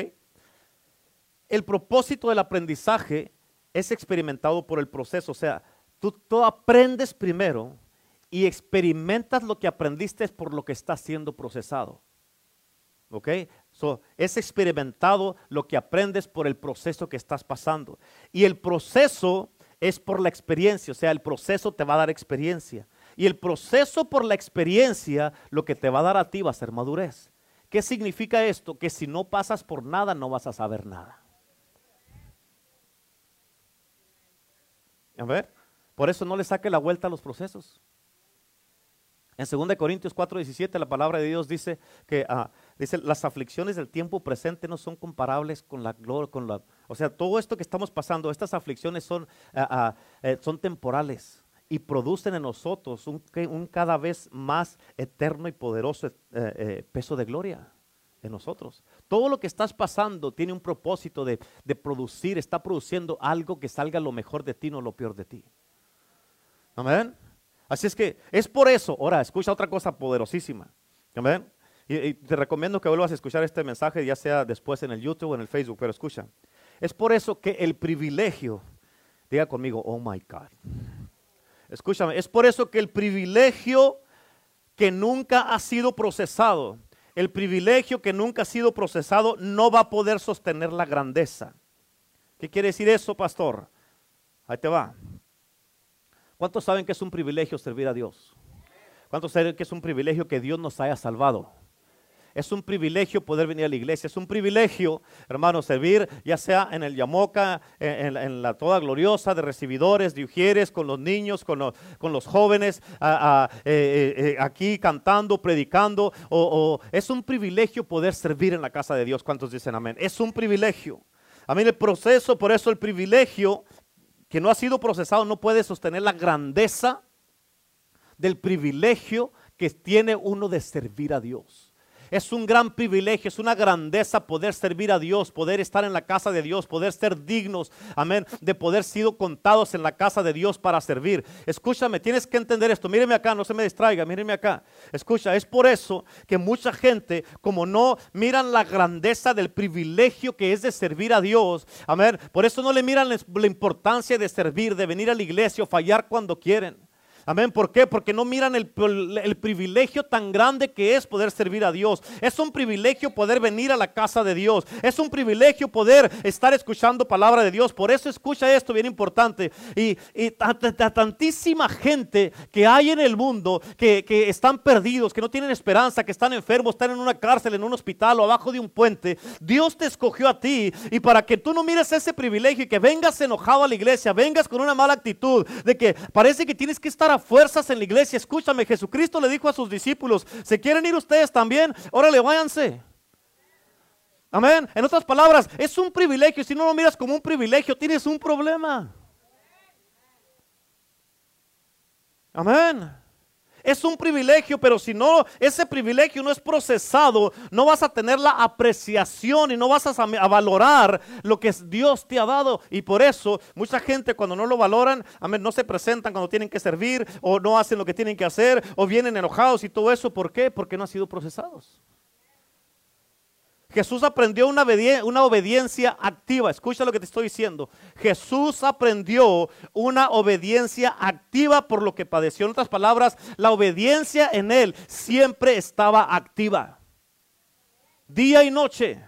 El propósito del aprendizaje es experimentado por el proceso, o sea, tú, tú aprendes primero y experimentas lo que aprendiste por lo que está siendo procesado. ¿Ok? Es experimentado lo que aprendes por el proceso que estás pasando. Y el proceso es por la experiencia, o sea, el proceso te va a dar experiencia. Y el proceso por la experiencia, lo que te va a dar a ti va a ser madurez. ¿Qué significa esto? Que si no pasas por nada, no vas a saber nada. A ver, por eso no le saque la vuelta a los procesos. En 2 Corintios 4:17 la palabra de Dios dice que ah, dice, las aflicciones del tiempo presente no son comparables con la gloria, con la, o sea, todo esto que estamos pasando, estas aflicciones son, ah, ah, eh, son temporales y producen en nosotros un, un, cada vez más eterno y poderoso eh, eh, peso de gloria en nosotros. Todo lo que estás pasando tiene un propósito de, de producir, está produciendo algo que salga lo mejor de ti, no lo peor de ti. Amén. Así es que es por eso, ahora escucha otra cosa poderosísima. ¿Amén? Y, te recomiendo que vuelvas a escuchar este mensaje, ya sea después en el YouTube o en el Facebook, pero escucha. Es por eso que el privilegio, diga conmigo, oh my God. Escúchame, es por eso que el privilegio que nunca ha sido procesado, el privilegio que nunca ha sido procesado no va a poder sostener la grandeza. ¿Qué quiere decir eso, pastor? Ahí te va. ¿Cuántos saben que es un privilegio servir a Dios? ¿Cuántos saben que es un privilegio que Dios nos haya salvado? Es un privilegio poder venir a la iglesia. Es un privilegio, hermano, servir ya sea en el Yamoca, en, la toda gloriosa de recibidores, de ujieres, con los niños, con los, jóvenes, eh, eh, eh, aquí cantando, predicando. O, es un privilegio poder servir en la casa de Dios. ¿Cuántos dicen amén? Es un privilegio. A mí el proceso, por eso el privilegio que no ha sido procesado no puede sostener la grandeza del privilegio que tiene uno de servir a Dios. Es un gran privilegio, es una grandeza poder servir a Dios, poder estar en la casa de Dios, poder ser dignos, amén, de poder ser contados en la casa de Dios para servir. Escúchame, tienes que entender esto. Míreme acá, no se me distraiga, míreme acá. Escucha, es por eso que mucha gente, como no miran la grandeza del privilegio que es de servir a Dios, amén, por eso no le miran la importancia de servir, de venir a la iglesia o fallar cuando quieren. Amén. ¿Por qué? Porque no miran el, el, privilegio tan grande que es poder servir a Dios. Es un privilegio poder venir a la casa de Dios. Es un privilegio poder estar escuchando palabra de Dios. Por eso escucha esto, bien importante. Y, y tantísima gente que hay en el mundo que, que están perdidos, que no tienen esperanza, que están enfermos, están en una cárcel, en un hospital o abajo de un puente. Dios te escogió a ti y para que tú no mires ese privilegio y que vengas enojado a la iglesia, vengas con una mala actitud de que parece que tienes que estar fuerzas en la iglesia. Escúchame, Jesucristo le dijo a sus discípulos, ¿se quieren ir ustedes también? Órale, váyanse. Amén. En otras palabras, es un privilegio. Si no lo miras como un privilegio, tienes un problema. Amén. Es un privilegio, pero si no, ese privilegio no es procesado, no vas a tener la apreciación y no vas a, a, valorar lo que Dios te ha dado. Y por eso mucha gente cuando no lo valoran, no se presentan cuando tienen que servir o no hacen lo que tienen que hacer o vienen enojados y todo eso. ¿Por qué? Porque no han sido procesados. Jesús aprendió una, obediencia activa. Escucha lo que te estoy diciendo. Jesús aprendió una obediencia activa por lo que padeció. En otras palabras, la obediencia en él siempre estaba activa. Día y noche.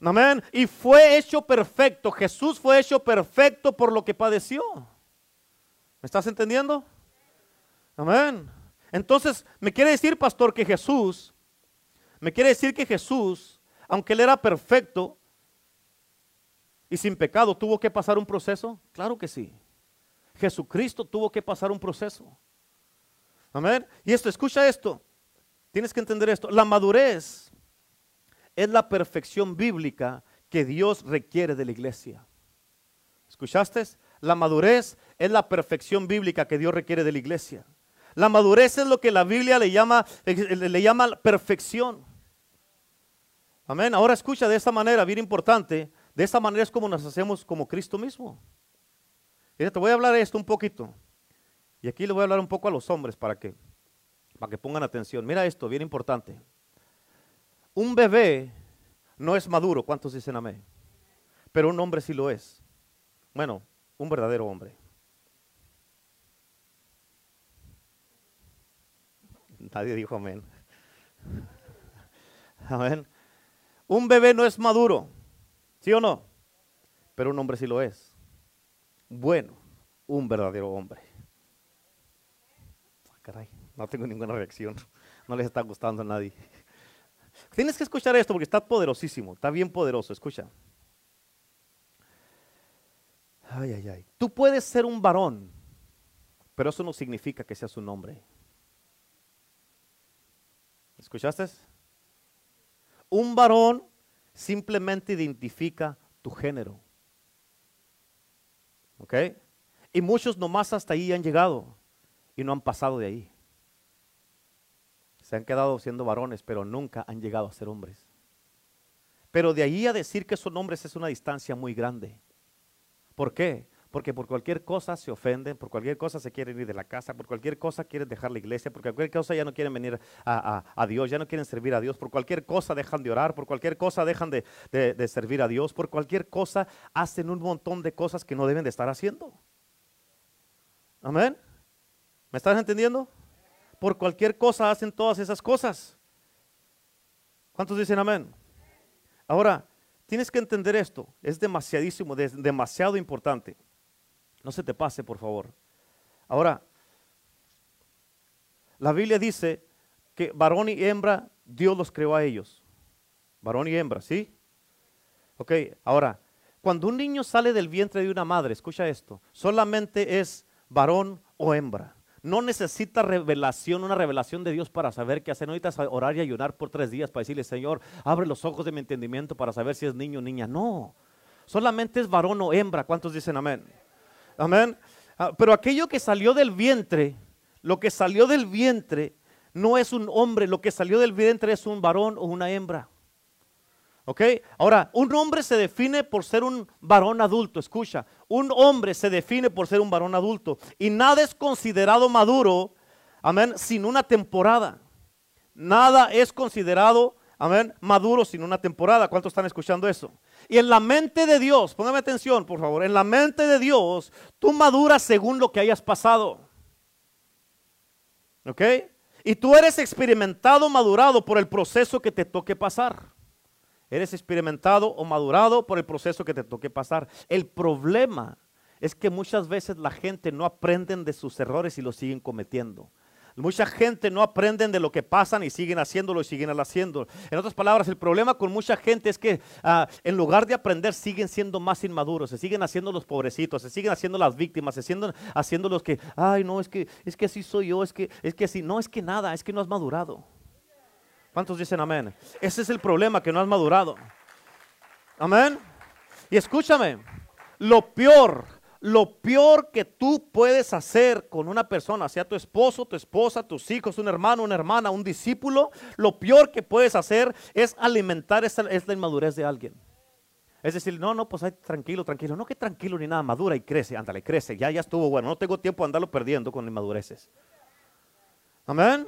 Amén. Y fue hecho perfecto. Jesús fue hecho perfecto por lo que padeció. ¿Me estás entendiendo? Amén. Entonces, me quiere decir, pastor, que Jesús, me quiere decir que Jesús aunque él era perfecto y sin pecado, ¿tuvo que pasar un proceso? Claro que sí. Jesucristo tuvo que pasar un proceso. Amén. Y esto, escucha esto. Tienes que entender esto. La madurez es la perfección bíblica que Dios requiere de la iglesia. ¿Escuchaste? La madurez es la perfección bíblica que Dios requiere de la iglesia. La madurez es lo que la Biblia le llama, le llama perfección. Amén. Ahora escucha de esta manera, bien importante. De esta manera es como nos hacemos como Cristo mismo. te voy a hablar de esto un poquito. Y aquí le voy a hablar un poco a los hombres para que, para que pongan atención. Mira esto, bien importante. Un bebé no es maduro. ¿Cuántos dicen amén? Pero un hombre sí lo es. Bueno, un verdadero hombre. Nadie dijo amén. Amén. Un bebé no es maduro, ¿sí o no? Pero un hombre sí lo es. Bueno, un verdadero hombre. Ah, caray, no tengo ninguna reacción. No les está gustando a nadie. Tienes que escuchar esto porque está poderosísimo, está bien poderoso. Escucha. Ay, ay, ay. Tú puedes ser un varón, pero eso no significa que seas un hombre. ¿Escuchaste? Un varón simplemente identifica tu género. ¿Ok? Y muchos nomás hasta ahí han llegado y no han pasado de ahí. Se han quedado siendo varones, pero nunca han llegado a ser hombres. Pero de ahí a decir que son hombres es una distancia muy grande. ¿Por qué? Porque por cualquier cosa se ofenden, por cualquier cosa se quieren ir de la casa, por cualquier cosa quieren dejar la iglesia, por cualquier cosa ya no quieren venir a, Dios, ya no quieren servir a Dios, por cualquier cosa dejan de orar, por cualquier cosa dejan de, de servir a Dios, por cualquier cosa hacen un montón de cosas que no deben de estar haciendo. Amén. ¿Me estás entendiendo? Por cualquier cosa hacen todas esas cosas. ¿Cuántos dicen amén? Ahora, tienes que entender esto, es demasiadísimo, demasiado importante. No se te pase, por favor. Ahora, la Biblia dice que varón y hembra, Dios los creó a ellos. Varón y hembra, ¿sí? Ok, ahora, cuando un niño sale del vientre de una madre, escucha esto, solamente es varón o hembra. No necesita revelación, una revelación de Dios para saber qué hacer. No necesitas orar y ayunar por tres días para decirle, Señor, abre los ojos de mi entendimiento para saber si es niño o niña. No, solamente es varón o hembra. ¿Cuántos dicen amén? Amén. Ah, pero aquello que salió del vientre, lo que salió del vientre no es un hombre, lo que salió del vientre es un varón o una hembra. ¿Ok? Ahora, un hombre se define por ser un varón adulto, escucha, un hombre se define por ser un varón adulto y nada es considerado maduro, amén, sin una temporada. Nada es considerado, amén, maduro sin una temporada. ¿Cuántos están escuchando eso? Y en la mente de Dios, póngame atención por favor, en la mente de Dios, tú maduras según lo que hayas pasado. ¿Ok? Y tú eres experimentado, madurado por el proceso que te toque pasar. Eres experimentado o madurado por el proceso que te toque pasar. El problema es que muchas veces la gente no aprenden de sus errores y los siguen cometiendo. Mucha gente no aprenden de lo que pasan y siguen haciéndolo y siguen haciendo. En otras palabras, el problema con mucha gente es que ah, en lugar de aprender siguen siendo más inmaduros, se siguen haciendo los pobrecitos, se siguen haciendo las víctimas, se siguen haciendo los que, ay no, es que, es que así soy yo, es que, es que así, no, es que nada, es que no has madurado. ¿Cuántos dicen amén? Ese es el problema, que no has madurado. Amén. Y escúchame, lo peor lo peor que tú puedes hacer con una persona, sea tu esposo, tu esposa, tus hijos, un hermano, una hermana, un discípulo, lo peor que puedes hacer es alimentar esa, es la inmadurez de alguien. Es decir, no, no, pues tranquilo, tranquilo. No que tranquilo ni nada, madura y crece, ándale, crece. Ya, ya estuvo bueno. No tengo tiempo de andarlo perdiendo con inmadureces. Amén.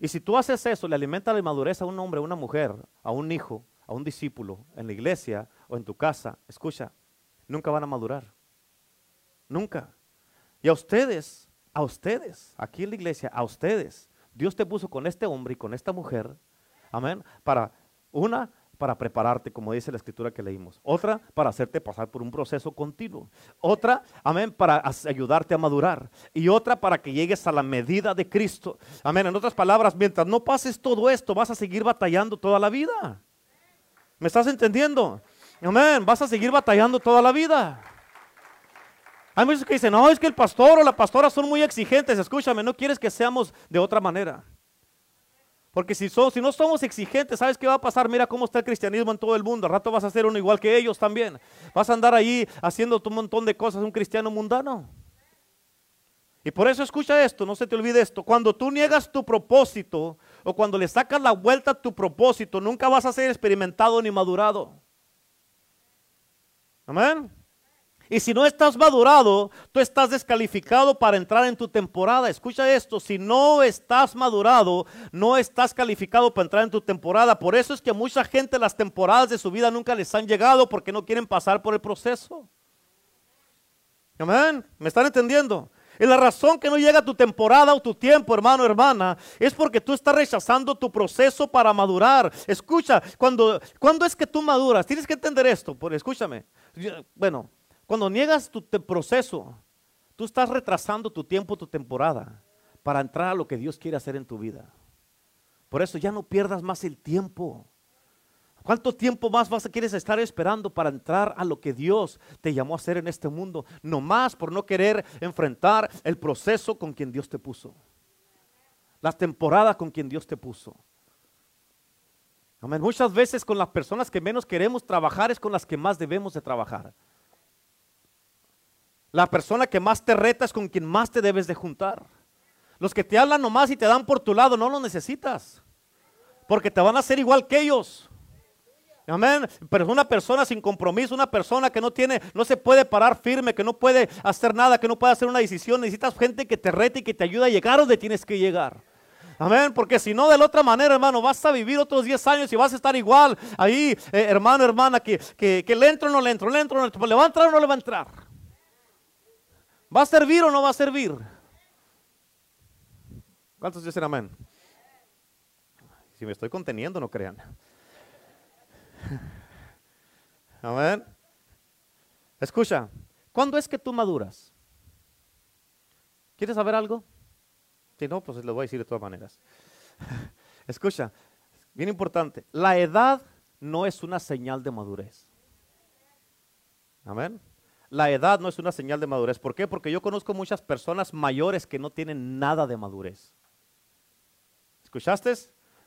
Y si tú haces eso, le alimenta la inmadurez a un hombre, a una mujer, a un hijo, a un discípulo en la iglesia o en tu casa, escucha, nunca van a madurar. Nunca. Y a ustedes, a ustedes, aquí en la iglesia, a ustedes, Dios te puso con este hombre y con esta mujer, amén, para una, para prepararte, como dice la escritura que leímos. Otra, para hacerte pasar por un proceso continuo. Otra, amén, para ayudarte a madurar. Y otra, para que llegues a la medida de Cristo. Amén. En otras palabras, mientras no pases todo esto, vas a seguir batallando toda la vida. ¿Me estás entendiendo? Amén. Vas a seguir batallando toda la vida. Hay muchos que dicen, no, es que el pastor o la pastora son muy exigentes. Escúchame, no quieres que seamos de otra manera. Porque si, si no somos exigentes, ¿sabes qué va a pasar? Mira cómo está el cristianismo en todo el mundo. Al rato vas a ser uno igual que ellos también. Vas a andar ahí haciendo un montón de cosas, un cristiano mundano. Y por eso escucha esto, no se te olvide esto. Cuando tú niegas tu propósito o cuando le sacas la vuelta a tu propósito, nunca vas a ser experimentado ni madurado. Amén. Y si no estás madurado, tú estás descalificado para entrar en tu temporada. Escucha esto, si no estás madurado, no estás calificado para entrar en tu temporada. Por eso es que mucha gente las temporadas de su vida nunca les han llegado porque no quieren pasar por el proceso. Amén. ¿Me están entendiendo? Y la razón que no llega tu temporada o tu tiempo, hermano, hermana, es porque tú estás rechazando tu proceso para madurar. Escucha, cuando, cuando es que tú maduras, tienes que entender esto, por, escúchame. Bueno, cuando niegas tu proceso, tú estás retrasando tu tiempo, tu temporada, para entrar a lo que Dios quiere hacer en tu vida. Por eso ya no pierdas más el tiempo. ¿Cuánto tiempo más vas a quieres estar esperando para entrar a lo que Dios te llamó a hacer en este mundo? No más por no querer enfrentar el proceso con quien Dios te puso. Las temporadas con quien Dios te puso. Amén. Muchas veces con las personas que menos queremos trabajar es con las que más debemos de trabajar. La persona que más te reta es con quien más te debes de juntar. Los que te hablan nomás y te dan por tu lado no lo necesitas. Porque te van a hacer igual que ellos. Amén. Pero una persona sin compromiso, una persona que no tiene, no se puede parar firme, que no puede hacer nada, que no puede hacer una decisión. Necesitas gente que te rete y que te ayude a llegar donde tienes que llegar. Amén, porque si no de la otra manera, hermano, vas a vivir otros 10 años y vas a estar igual ahí, eh, hermano, hermana, que, que, le entro o no le entro, le entro o no le entro, ¿le va a entrar o no le va a entrar? ¿Va a servir o no va a servir? ¿Cuántos dicen amén? Si me estoy conteniendo, no crean. Amén. Escucha, ¿cuándo es que tú maduras? ¿Quieres saber algo? Si no, pues lo voy a decir de todas maneras. Escucha, bien importante, la edad no es una señal de madurez. Amén. La edad no es una señal de madurez. ¿Por qué? Porque yo conozco muchas personas mayores que no tienen nada de madurez. ¿Escuchaste?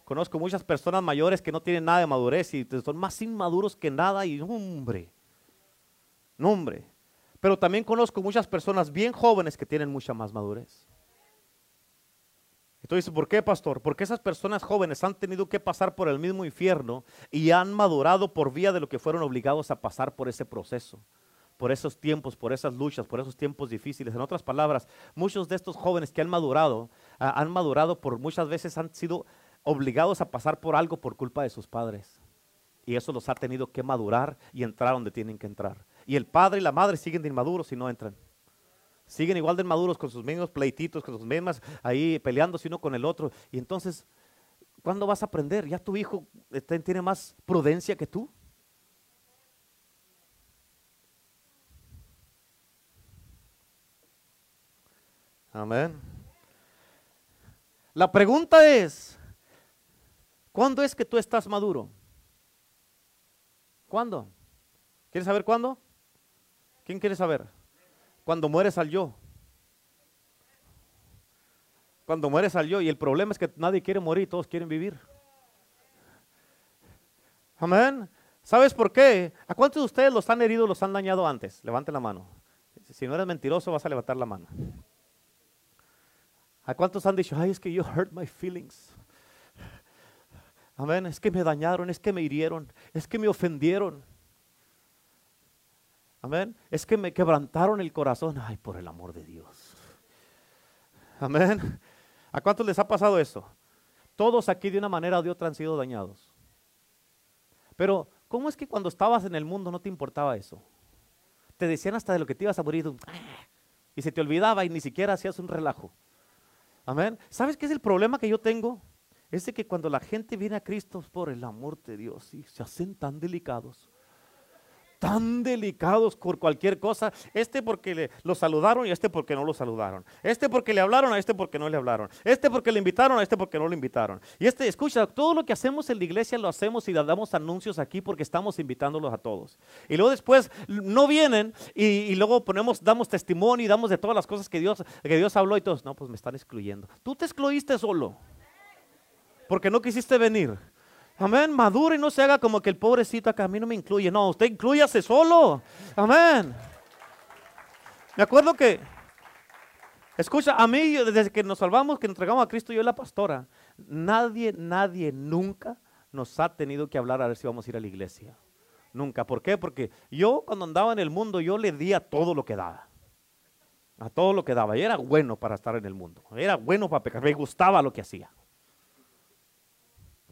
Conozco muchas personas mayores que no tienen nada de madurez y son más inmaduros que nada y hombre, hombre. Pero también conozco muchas personas bien jóvenes que tienen mucha más madurez. Entonces, ¿por qué, pastor? Porque esas personas jóvenes han tenido que pasar por el mismo infierno y han madurado por vía de lo que fueron obligados a pasar por ese proceso, por esos tiempos, por esas luchas, por esos tiempos difíciles. En otras palabras, muchos de estos jóvenes que han madurado, ah, han madurado por muchas veces han sido obligados a pasar por algo por culpa de sus padres. Y eso los ha tenido que madurar y entrar donde tienen que entrar. Y el padre y la madre siguen de inmaduros y no entran. Siguen igual de maduros con sus mismos pleititos, con sus mismas ahí peleándose uno con el otro. Y entonces, ¿cuándo vas a aprender? ¿Ya tu hijo tiene más prudencia que tú? Amén. La pregunta es, ¿cuándo es que tú estás maduro? ¿Cuándo? ¿Quieres saber cuándo? ¿Quién quiere saber? Cuando mueres al yo. Cuando mueres al yo. Y el problema es que nadie quiere morir, todos quieren vivir. Amén. ¿Sabes por qué? ¿A cuántos de ustedes los han herido, los han dañado antes? Levanten la mano. Si no eres mentiroso, vas a levantar la mano. ¿A cuántos han dicho, ay, es que yo hurt my feelings? Amén, es que me dañaron, es que me hirieron, es que me ofendieron. Amén, es que me quebrantaron el corazón. Ay, por el amor de Dios. Amén. ¿A cuántos les ha pasado eso? Todos aquí de una manera o de otra han sido dañados. Pero, ¿cómo es que cuando estabas en el mundo no te importaba eso? Te decían hasta de lo que te ibas a morir y se te olvidaba y ni siquiera hacías un relajo. Amén. ¿Sabes qué es el problema que yo tengo? Es de que cuando la gente viene a Cristo, por el amor de Dios, se hacen tan delicados tan delicados por cualquier cosa. Este porque le, lo saludaron y este porque no lo saludaron. Este porque le hablaron, a este porque no le hablaron. Este porque le invitaron, a este porque no le invitaron. Y este, escucha, todo lo que hacemos en la iglesia lo hacemos y damos anuncios aquí porque estamos invitándolos a todos. Y luego después no vienen y, luego ponemos, damos testimonio y damos de todas las cosas que Dios, que Dios habló y todos, no, pues me están excluyendo. Tú te excluiste solo porque no quisiste venir. Amén, madure y no se haga como que el pobrecito acá a mí no me incluye. No, usted incluyase solo. Amén. Me acuerdo que, escucha, a mí desde que nos salvamos, que nos entregamos a Cristo, yo y la pastora, nadie, nadie nunca nos ha tenido que hablar a ver si vamos a ir a la iglesia. Nunca. ¿Por qué? Porque yo cuando andaba en el mundo, yo le di a todo lo que daba. A todo lo que daba. Y era bueno para estar en el mundo. Era bueno para pecar. Me gustaba lo que hacía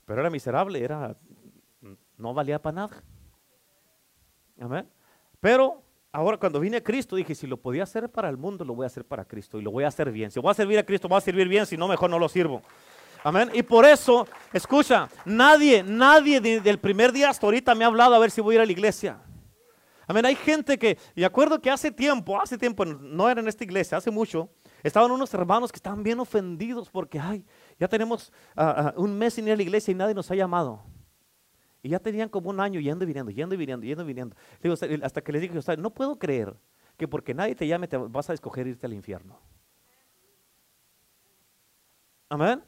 pero era miserable, era, no valía para nada. Amén. Pero ahora cuando vine a Cristo dije, si lo podía hacer para el mundo, lo voy a hacer para Cristo y lo voy a hacer bien. Si voy a servir a Cristo, voy a servir bien, si no, mejor no lo sirvo. Amén. Y por eso, escucha, nadie, nadie del primer día hasta ahorita me ha hablado a ver si voy a ir a la iglesia. Amén. Hay gente que, y acuerdo que hace tiempo, hace tiempo, no era en esta iglesia, hace mucho, estaban unos hermanos que estaban bien ofendidos porque, ay, ya tenemos ah, ah, un mes sin ir a la iglesia y nadie nos ha llamado. Y ya tenían como un año yendo y viniendo, yendo y viniendo, yendo y viniendo. hasta que les dije, no puedo creer que porque nadie te llame te vas a escoger irte al infierno. Amén.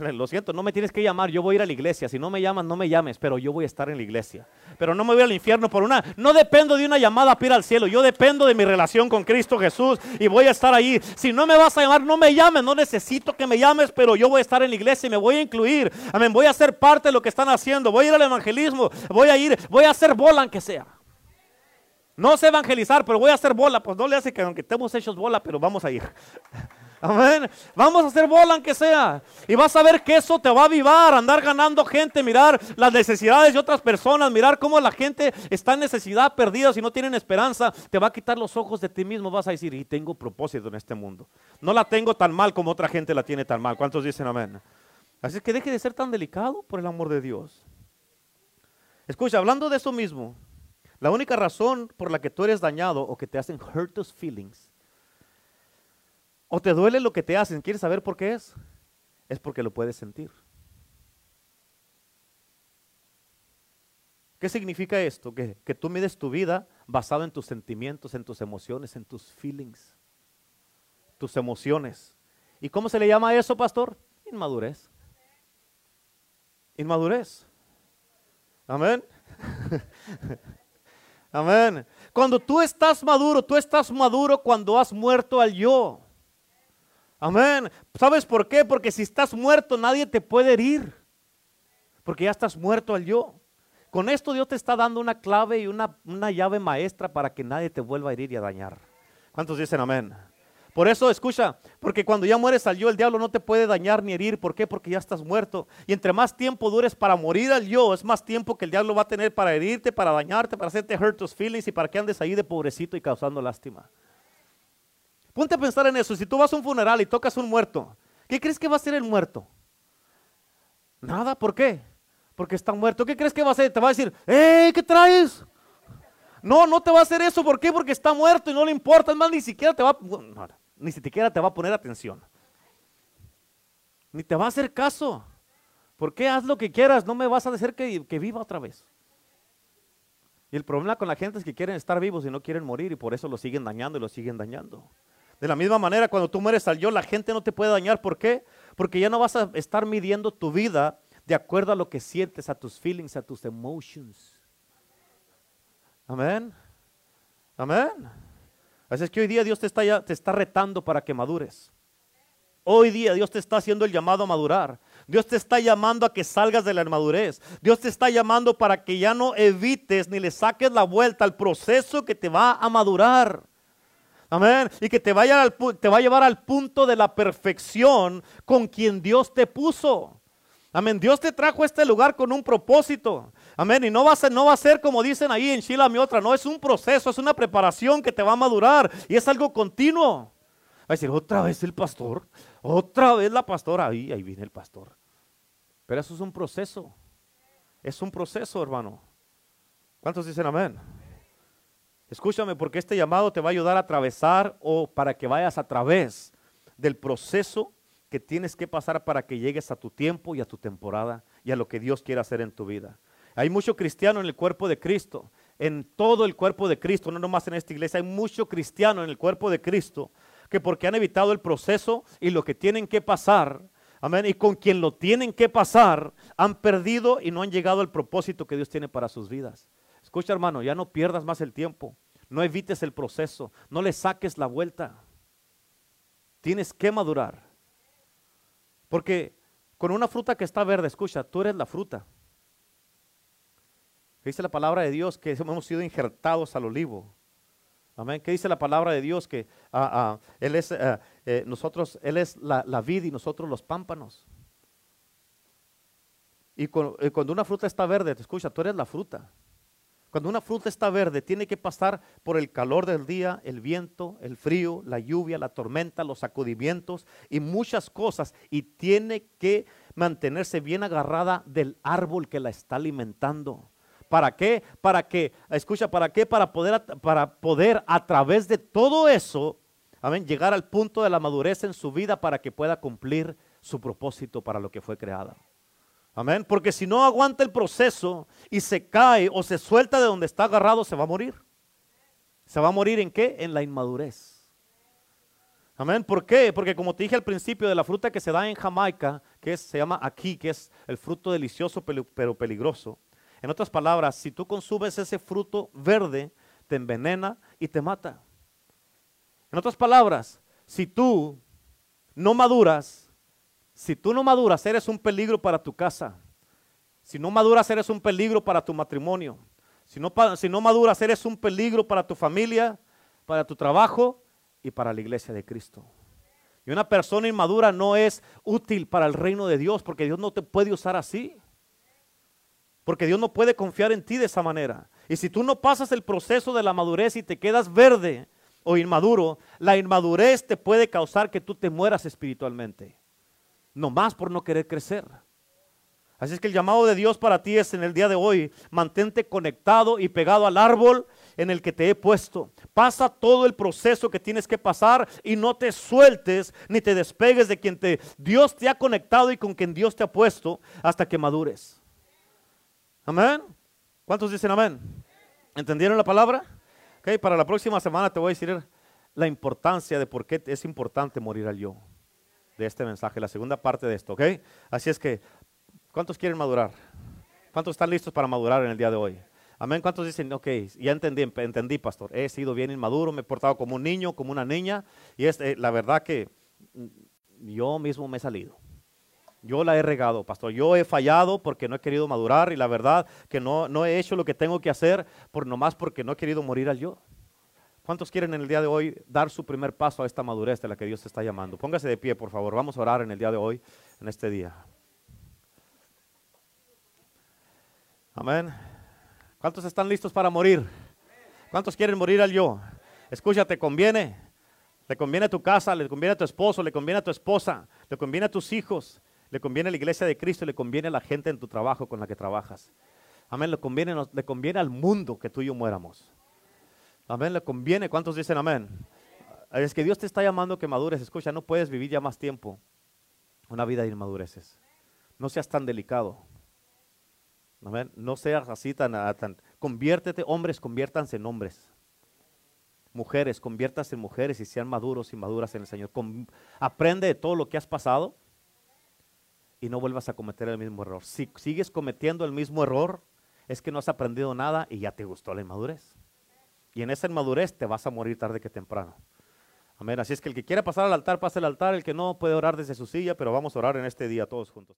Lo siento, no me tienes que llamar, yo voy a ir a la iglesia. Si no me llamas, no me llames, pero yo voy a estar en la iglesia. Pero no me voy al infierno por una. No dependo de una llamada para ir al cielo, yo dependo de mi relación con Cristo Jesús y voy a estar ahí. Si no me vas a llamar, no me llames, no necesito que me llames, pero yo voy a estar en la iglesia y me voy a incluir. Amén, voy a ser parte de lo que están haciendo, voy a ir al evangelismo, voy a ir, voy a hacer bola aunque sea. No sé evangelizar, pero voy a hacer bola. Pues no le hace que aunque estemos hechos bola, pero vamos a ir. Amén. Vamos a hacer bola aunque sea. Y vas a ver que eso te va a avivar, andar ganando gente, mirar las necesidades de otras personas, mirar cómo la gente está en necesidad, perdida, si no tienen esperanza, te va a quitar los ojos de ti mismo. Vas a decir, y tengo propósito en este mundo. No la tengo tan mal como otra gente la tiene tan mal. ¿Cuántos dicen amén? Así que deje de ser tan delicado por el amor de Dios. Escucha, hablando de eso mismo, la única razón por la que tú eres dañado o que te hacen hurt those feelings o te duele lo que te hacen. ¿Quieres saber por qué es? Es porque lo puedes sentir. ¿Qué significa esto? Que, que, tú mides tu vida basado en tus sentimientos, en tus emociones, en tus feelings, tus emociones. ¿Y cómo se le llama a eso, pastor? Inmadurez. Inmadurez. Amén. Amén. Cuando tú estás maduro, tú estás maduro cuando has muerto al yo. Amén. ¿Sabes por qué? Porque si estás muerto nadie te puede herir. Porque ya estás muerto al yo. Con esto Dios te está dando una clave y una, una llave maestra para que nadie te vuelva a herir y a dañar. ¿Cuántos dicen amén? Por eso, escucha, porque cuando ya mueres al yo, el diablo no te puede dañar ni herir. ¿Por qué? Porque ya estás muerto. Y entre más tiempo dures para morir al yo, es más tiempo que el diablo va a tener para herirte, para dañarte, para hacerte hurt tus feelings y para que andes ahí de pobrecito y causando lástima. Ponte a pensar en eso. Si tú vas a un funeral y tocas un muerto, ¿qué crees que va a hacer el muerto? Nada, ¿por qué? Porque está muerto. ¿Qué crees que va a hacer? Te va a decir, ¡eh! ¿Qué traes? No, no te va a hacer eso. ¿Por qué? Porque está muerto y no le importa. Es más, ni siquiera te va, ni siquiera te va a poner atención. Ni te va a hacer caso. ¿Por qué? Haz lo que quieras. No me vas a decir que, que viva otra vez. Y el problema con la gente es que quieren estar vivos y no quieren morir y por eso lo siguen dañando y lo siguen dañando. De la misma manera, cuando tú mueres al yo, la gente no te puede dañar. ¿Por qué? Porque ya no vas a estar midiendo tu vida de acuerdo a lo que sientes, a tus feelings, a tus emotions. Amén. Amén. Así es que hoy día Dios te está, ya, te está retando para que madures. Hoy día Dios te está haciendo el llamado a madurar. Dios te está llamando a que salgas de la inmadurez. Dios te está llamando para que ya no evites ni le saques la vuelta al proceso que te va a madurar. Amén. Y que te, vaya al, te va a llevar al punto de la perfección con quien Dios te puso. Amén. Dios te trajo a este lugar con un propósito. Amén. Y no va a ser, no va a ser como dicen ahí en Chile mi otra. No, es un proceso, es una preparación que te va a madurar. Y es algo continuo. Va a decir, otra vez el pastor, otra vez la pastora. Ahí, ahí viene el pastor. Pero eso es un proceso. Es un proceso, hermano. ¿Cuántos dicen amén? Escúchame, porque este llamado te va a ayudar a atravesar o para que vayas a través del proceso que tienes que pasar para que llegues a tu tiempo y a tu temporada y a lo que Dios quiere hacer en tu vida. Hay mucho cristiano en el cuerpo de Cristo, en todo el cuerpo de Cristo, no nomás en esta iglesia, hay mucho cristiano en el cuerpo de Cristo que porque han evitado el proceso y lo que tienen que pasar, amén, y con quien lo tienen que pasar, han perdido y no han llegado al propósito que Dios tiene para sus vidas. Escucha hermano, ya no pierdas más el tiempo, no evites el proceso, no le saques la vuelta. Tienes que madurar. Porque con una fruta que está verde, escucha, tú eres la fruta. Dice la palabra de Dios que hemos sido injertados al olivo. Amén. ¿Qué dice la palabra de Dios? Que ah, ah, Él es, ah, eh, nosotros, Él es la, vid y nosotros los pámpanos. Y eh, cuando una fruta está verde, te escucha, tú eres la fruta. Cuando una fruta está verde, tiene que pasar por el calor del día, el viento, el frío, la lluvia, la tormenta, los sacudimientos y muchas cosas. Y tiene que mantenerse bien agarrada del árbol que la está alimentando. ¿Para qué? Para que, escucha, ¿para qué? Para poder, para poder a través de todo eso, llegar al punto de la madurez en su vida para que pueda cumplir su propósito para lo que fue creada. Amén. Porque si no aguanta el proceso y se cae o se suelta de donde está agarrado, se va a morir. ¿Se va a morir en qué? En la inmadurez. Amén. ¿Por qué? Porque como te dije al principio, de la fruta que se da en Jamaica, que se llama aquí, que es el fruto delicioso pero peligroso. En otras palabras, si tú consumes ese fruto verde, te envenena y te mata. En otras palabras, si tú no maduras, si tú no maduras, eres un peligro para tu casa. Si no maduras, eres un peligro para tu matrimonio. Si no, si no maduras, eres un peligro para tu familia, para tu trabajo y para la iglesia de Cristo. Y una persona inmadura no es útil para el reino de Dios porque Dios no te puede usar así. Porque Dios no puede confiar en ti de esa manera. Y si tú no pasas el proceso de la madurez y te quedas verde o inmaduro, la inmadurez te puede causar que tú te mueras espiritualmente. No más por no querer crecer. Así es que el llamado de Dios para ti es en el día de hoy, mantente conectado y pegado al árbol en el que te he puesto. Pasa todo el proceso que tienes que pasar y no te sueltes ni te despegues de quien te Dios te ha conectado y con quien Dios te ha puesto hasta que madures. Amén. ¿Cuántos dicen amén? ¿Entendieron la palabra? Okay, para la próxima semana te voy a decir la importancia de por qué es importante morir al yo de este mensaje, la segunda parte de esto, ¿ok? Así es que, ¿cuántos quieren madurar? ¿Cuántos están listos para madurar en el día de hoy? Amén. ¿Cuántos dicen, ok, ya entendí, entendí, pastor, he sido bien inmaduro, me he portado como un niño, como una niña, y es eh, la verdad que mm, yo mismo me he salido. Yo la he regado, pastor. Yo he fallado porque no he querido madurar y la verdad que no, no he hecho lo que tengo que hacer por nomás porque no he querido morir al yo. ¿Cuántos quieren en el día de hoy dar su primer paso a esta madurez de la que Dios te está llamando? Póngase de pie, por favor. Vamos a orar en el día de hoy, en este día. Amén. ¿Cuántos están listos para morir? ¿Cuántos quieren morir al yo? Escúchate, conviene. Le conviene a tu casa, le conviene a tu esposo, le conviene a tu esposa, le conviene a tus hijos, le conviene a la iglesia de Cristo, le conviene a la gente en tu trabajo con la que trabajas. Amén, le conviene, le conviene al mundo que tú y yo muéramos. Amén, le conviene. ¿Cuántos dicen amén? Es que Dios te está llamando que madures. Escucha, no puedes vivir ya más tiempo una vida de inmadureces. No seas tan delicado. Amén. No seas así tan, tan... Conviértete, hombres, conviértanse en hombres. Mujeres, conviértanse en mujeres y sean maduros y maduras en el Señor. aprende de todo lo que has pasado y no vuelvas a cometer el mismo error. Si sigues cometiendo el mismo error, es que no has aprendido nada y ya te gustó la inmadurez. Y en esa inmadurez te vas a morir tarde que temprano. Amén. Así es que el que quiera pasar al altar, pase al altar. El que no puede orar desde su silla, pero vamos a orar en este día todos juntos.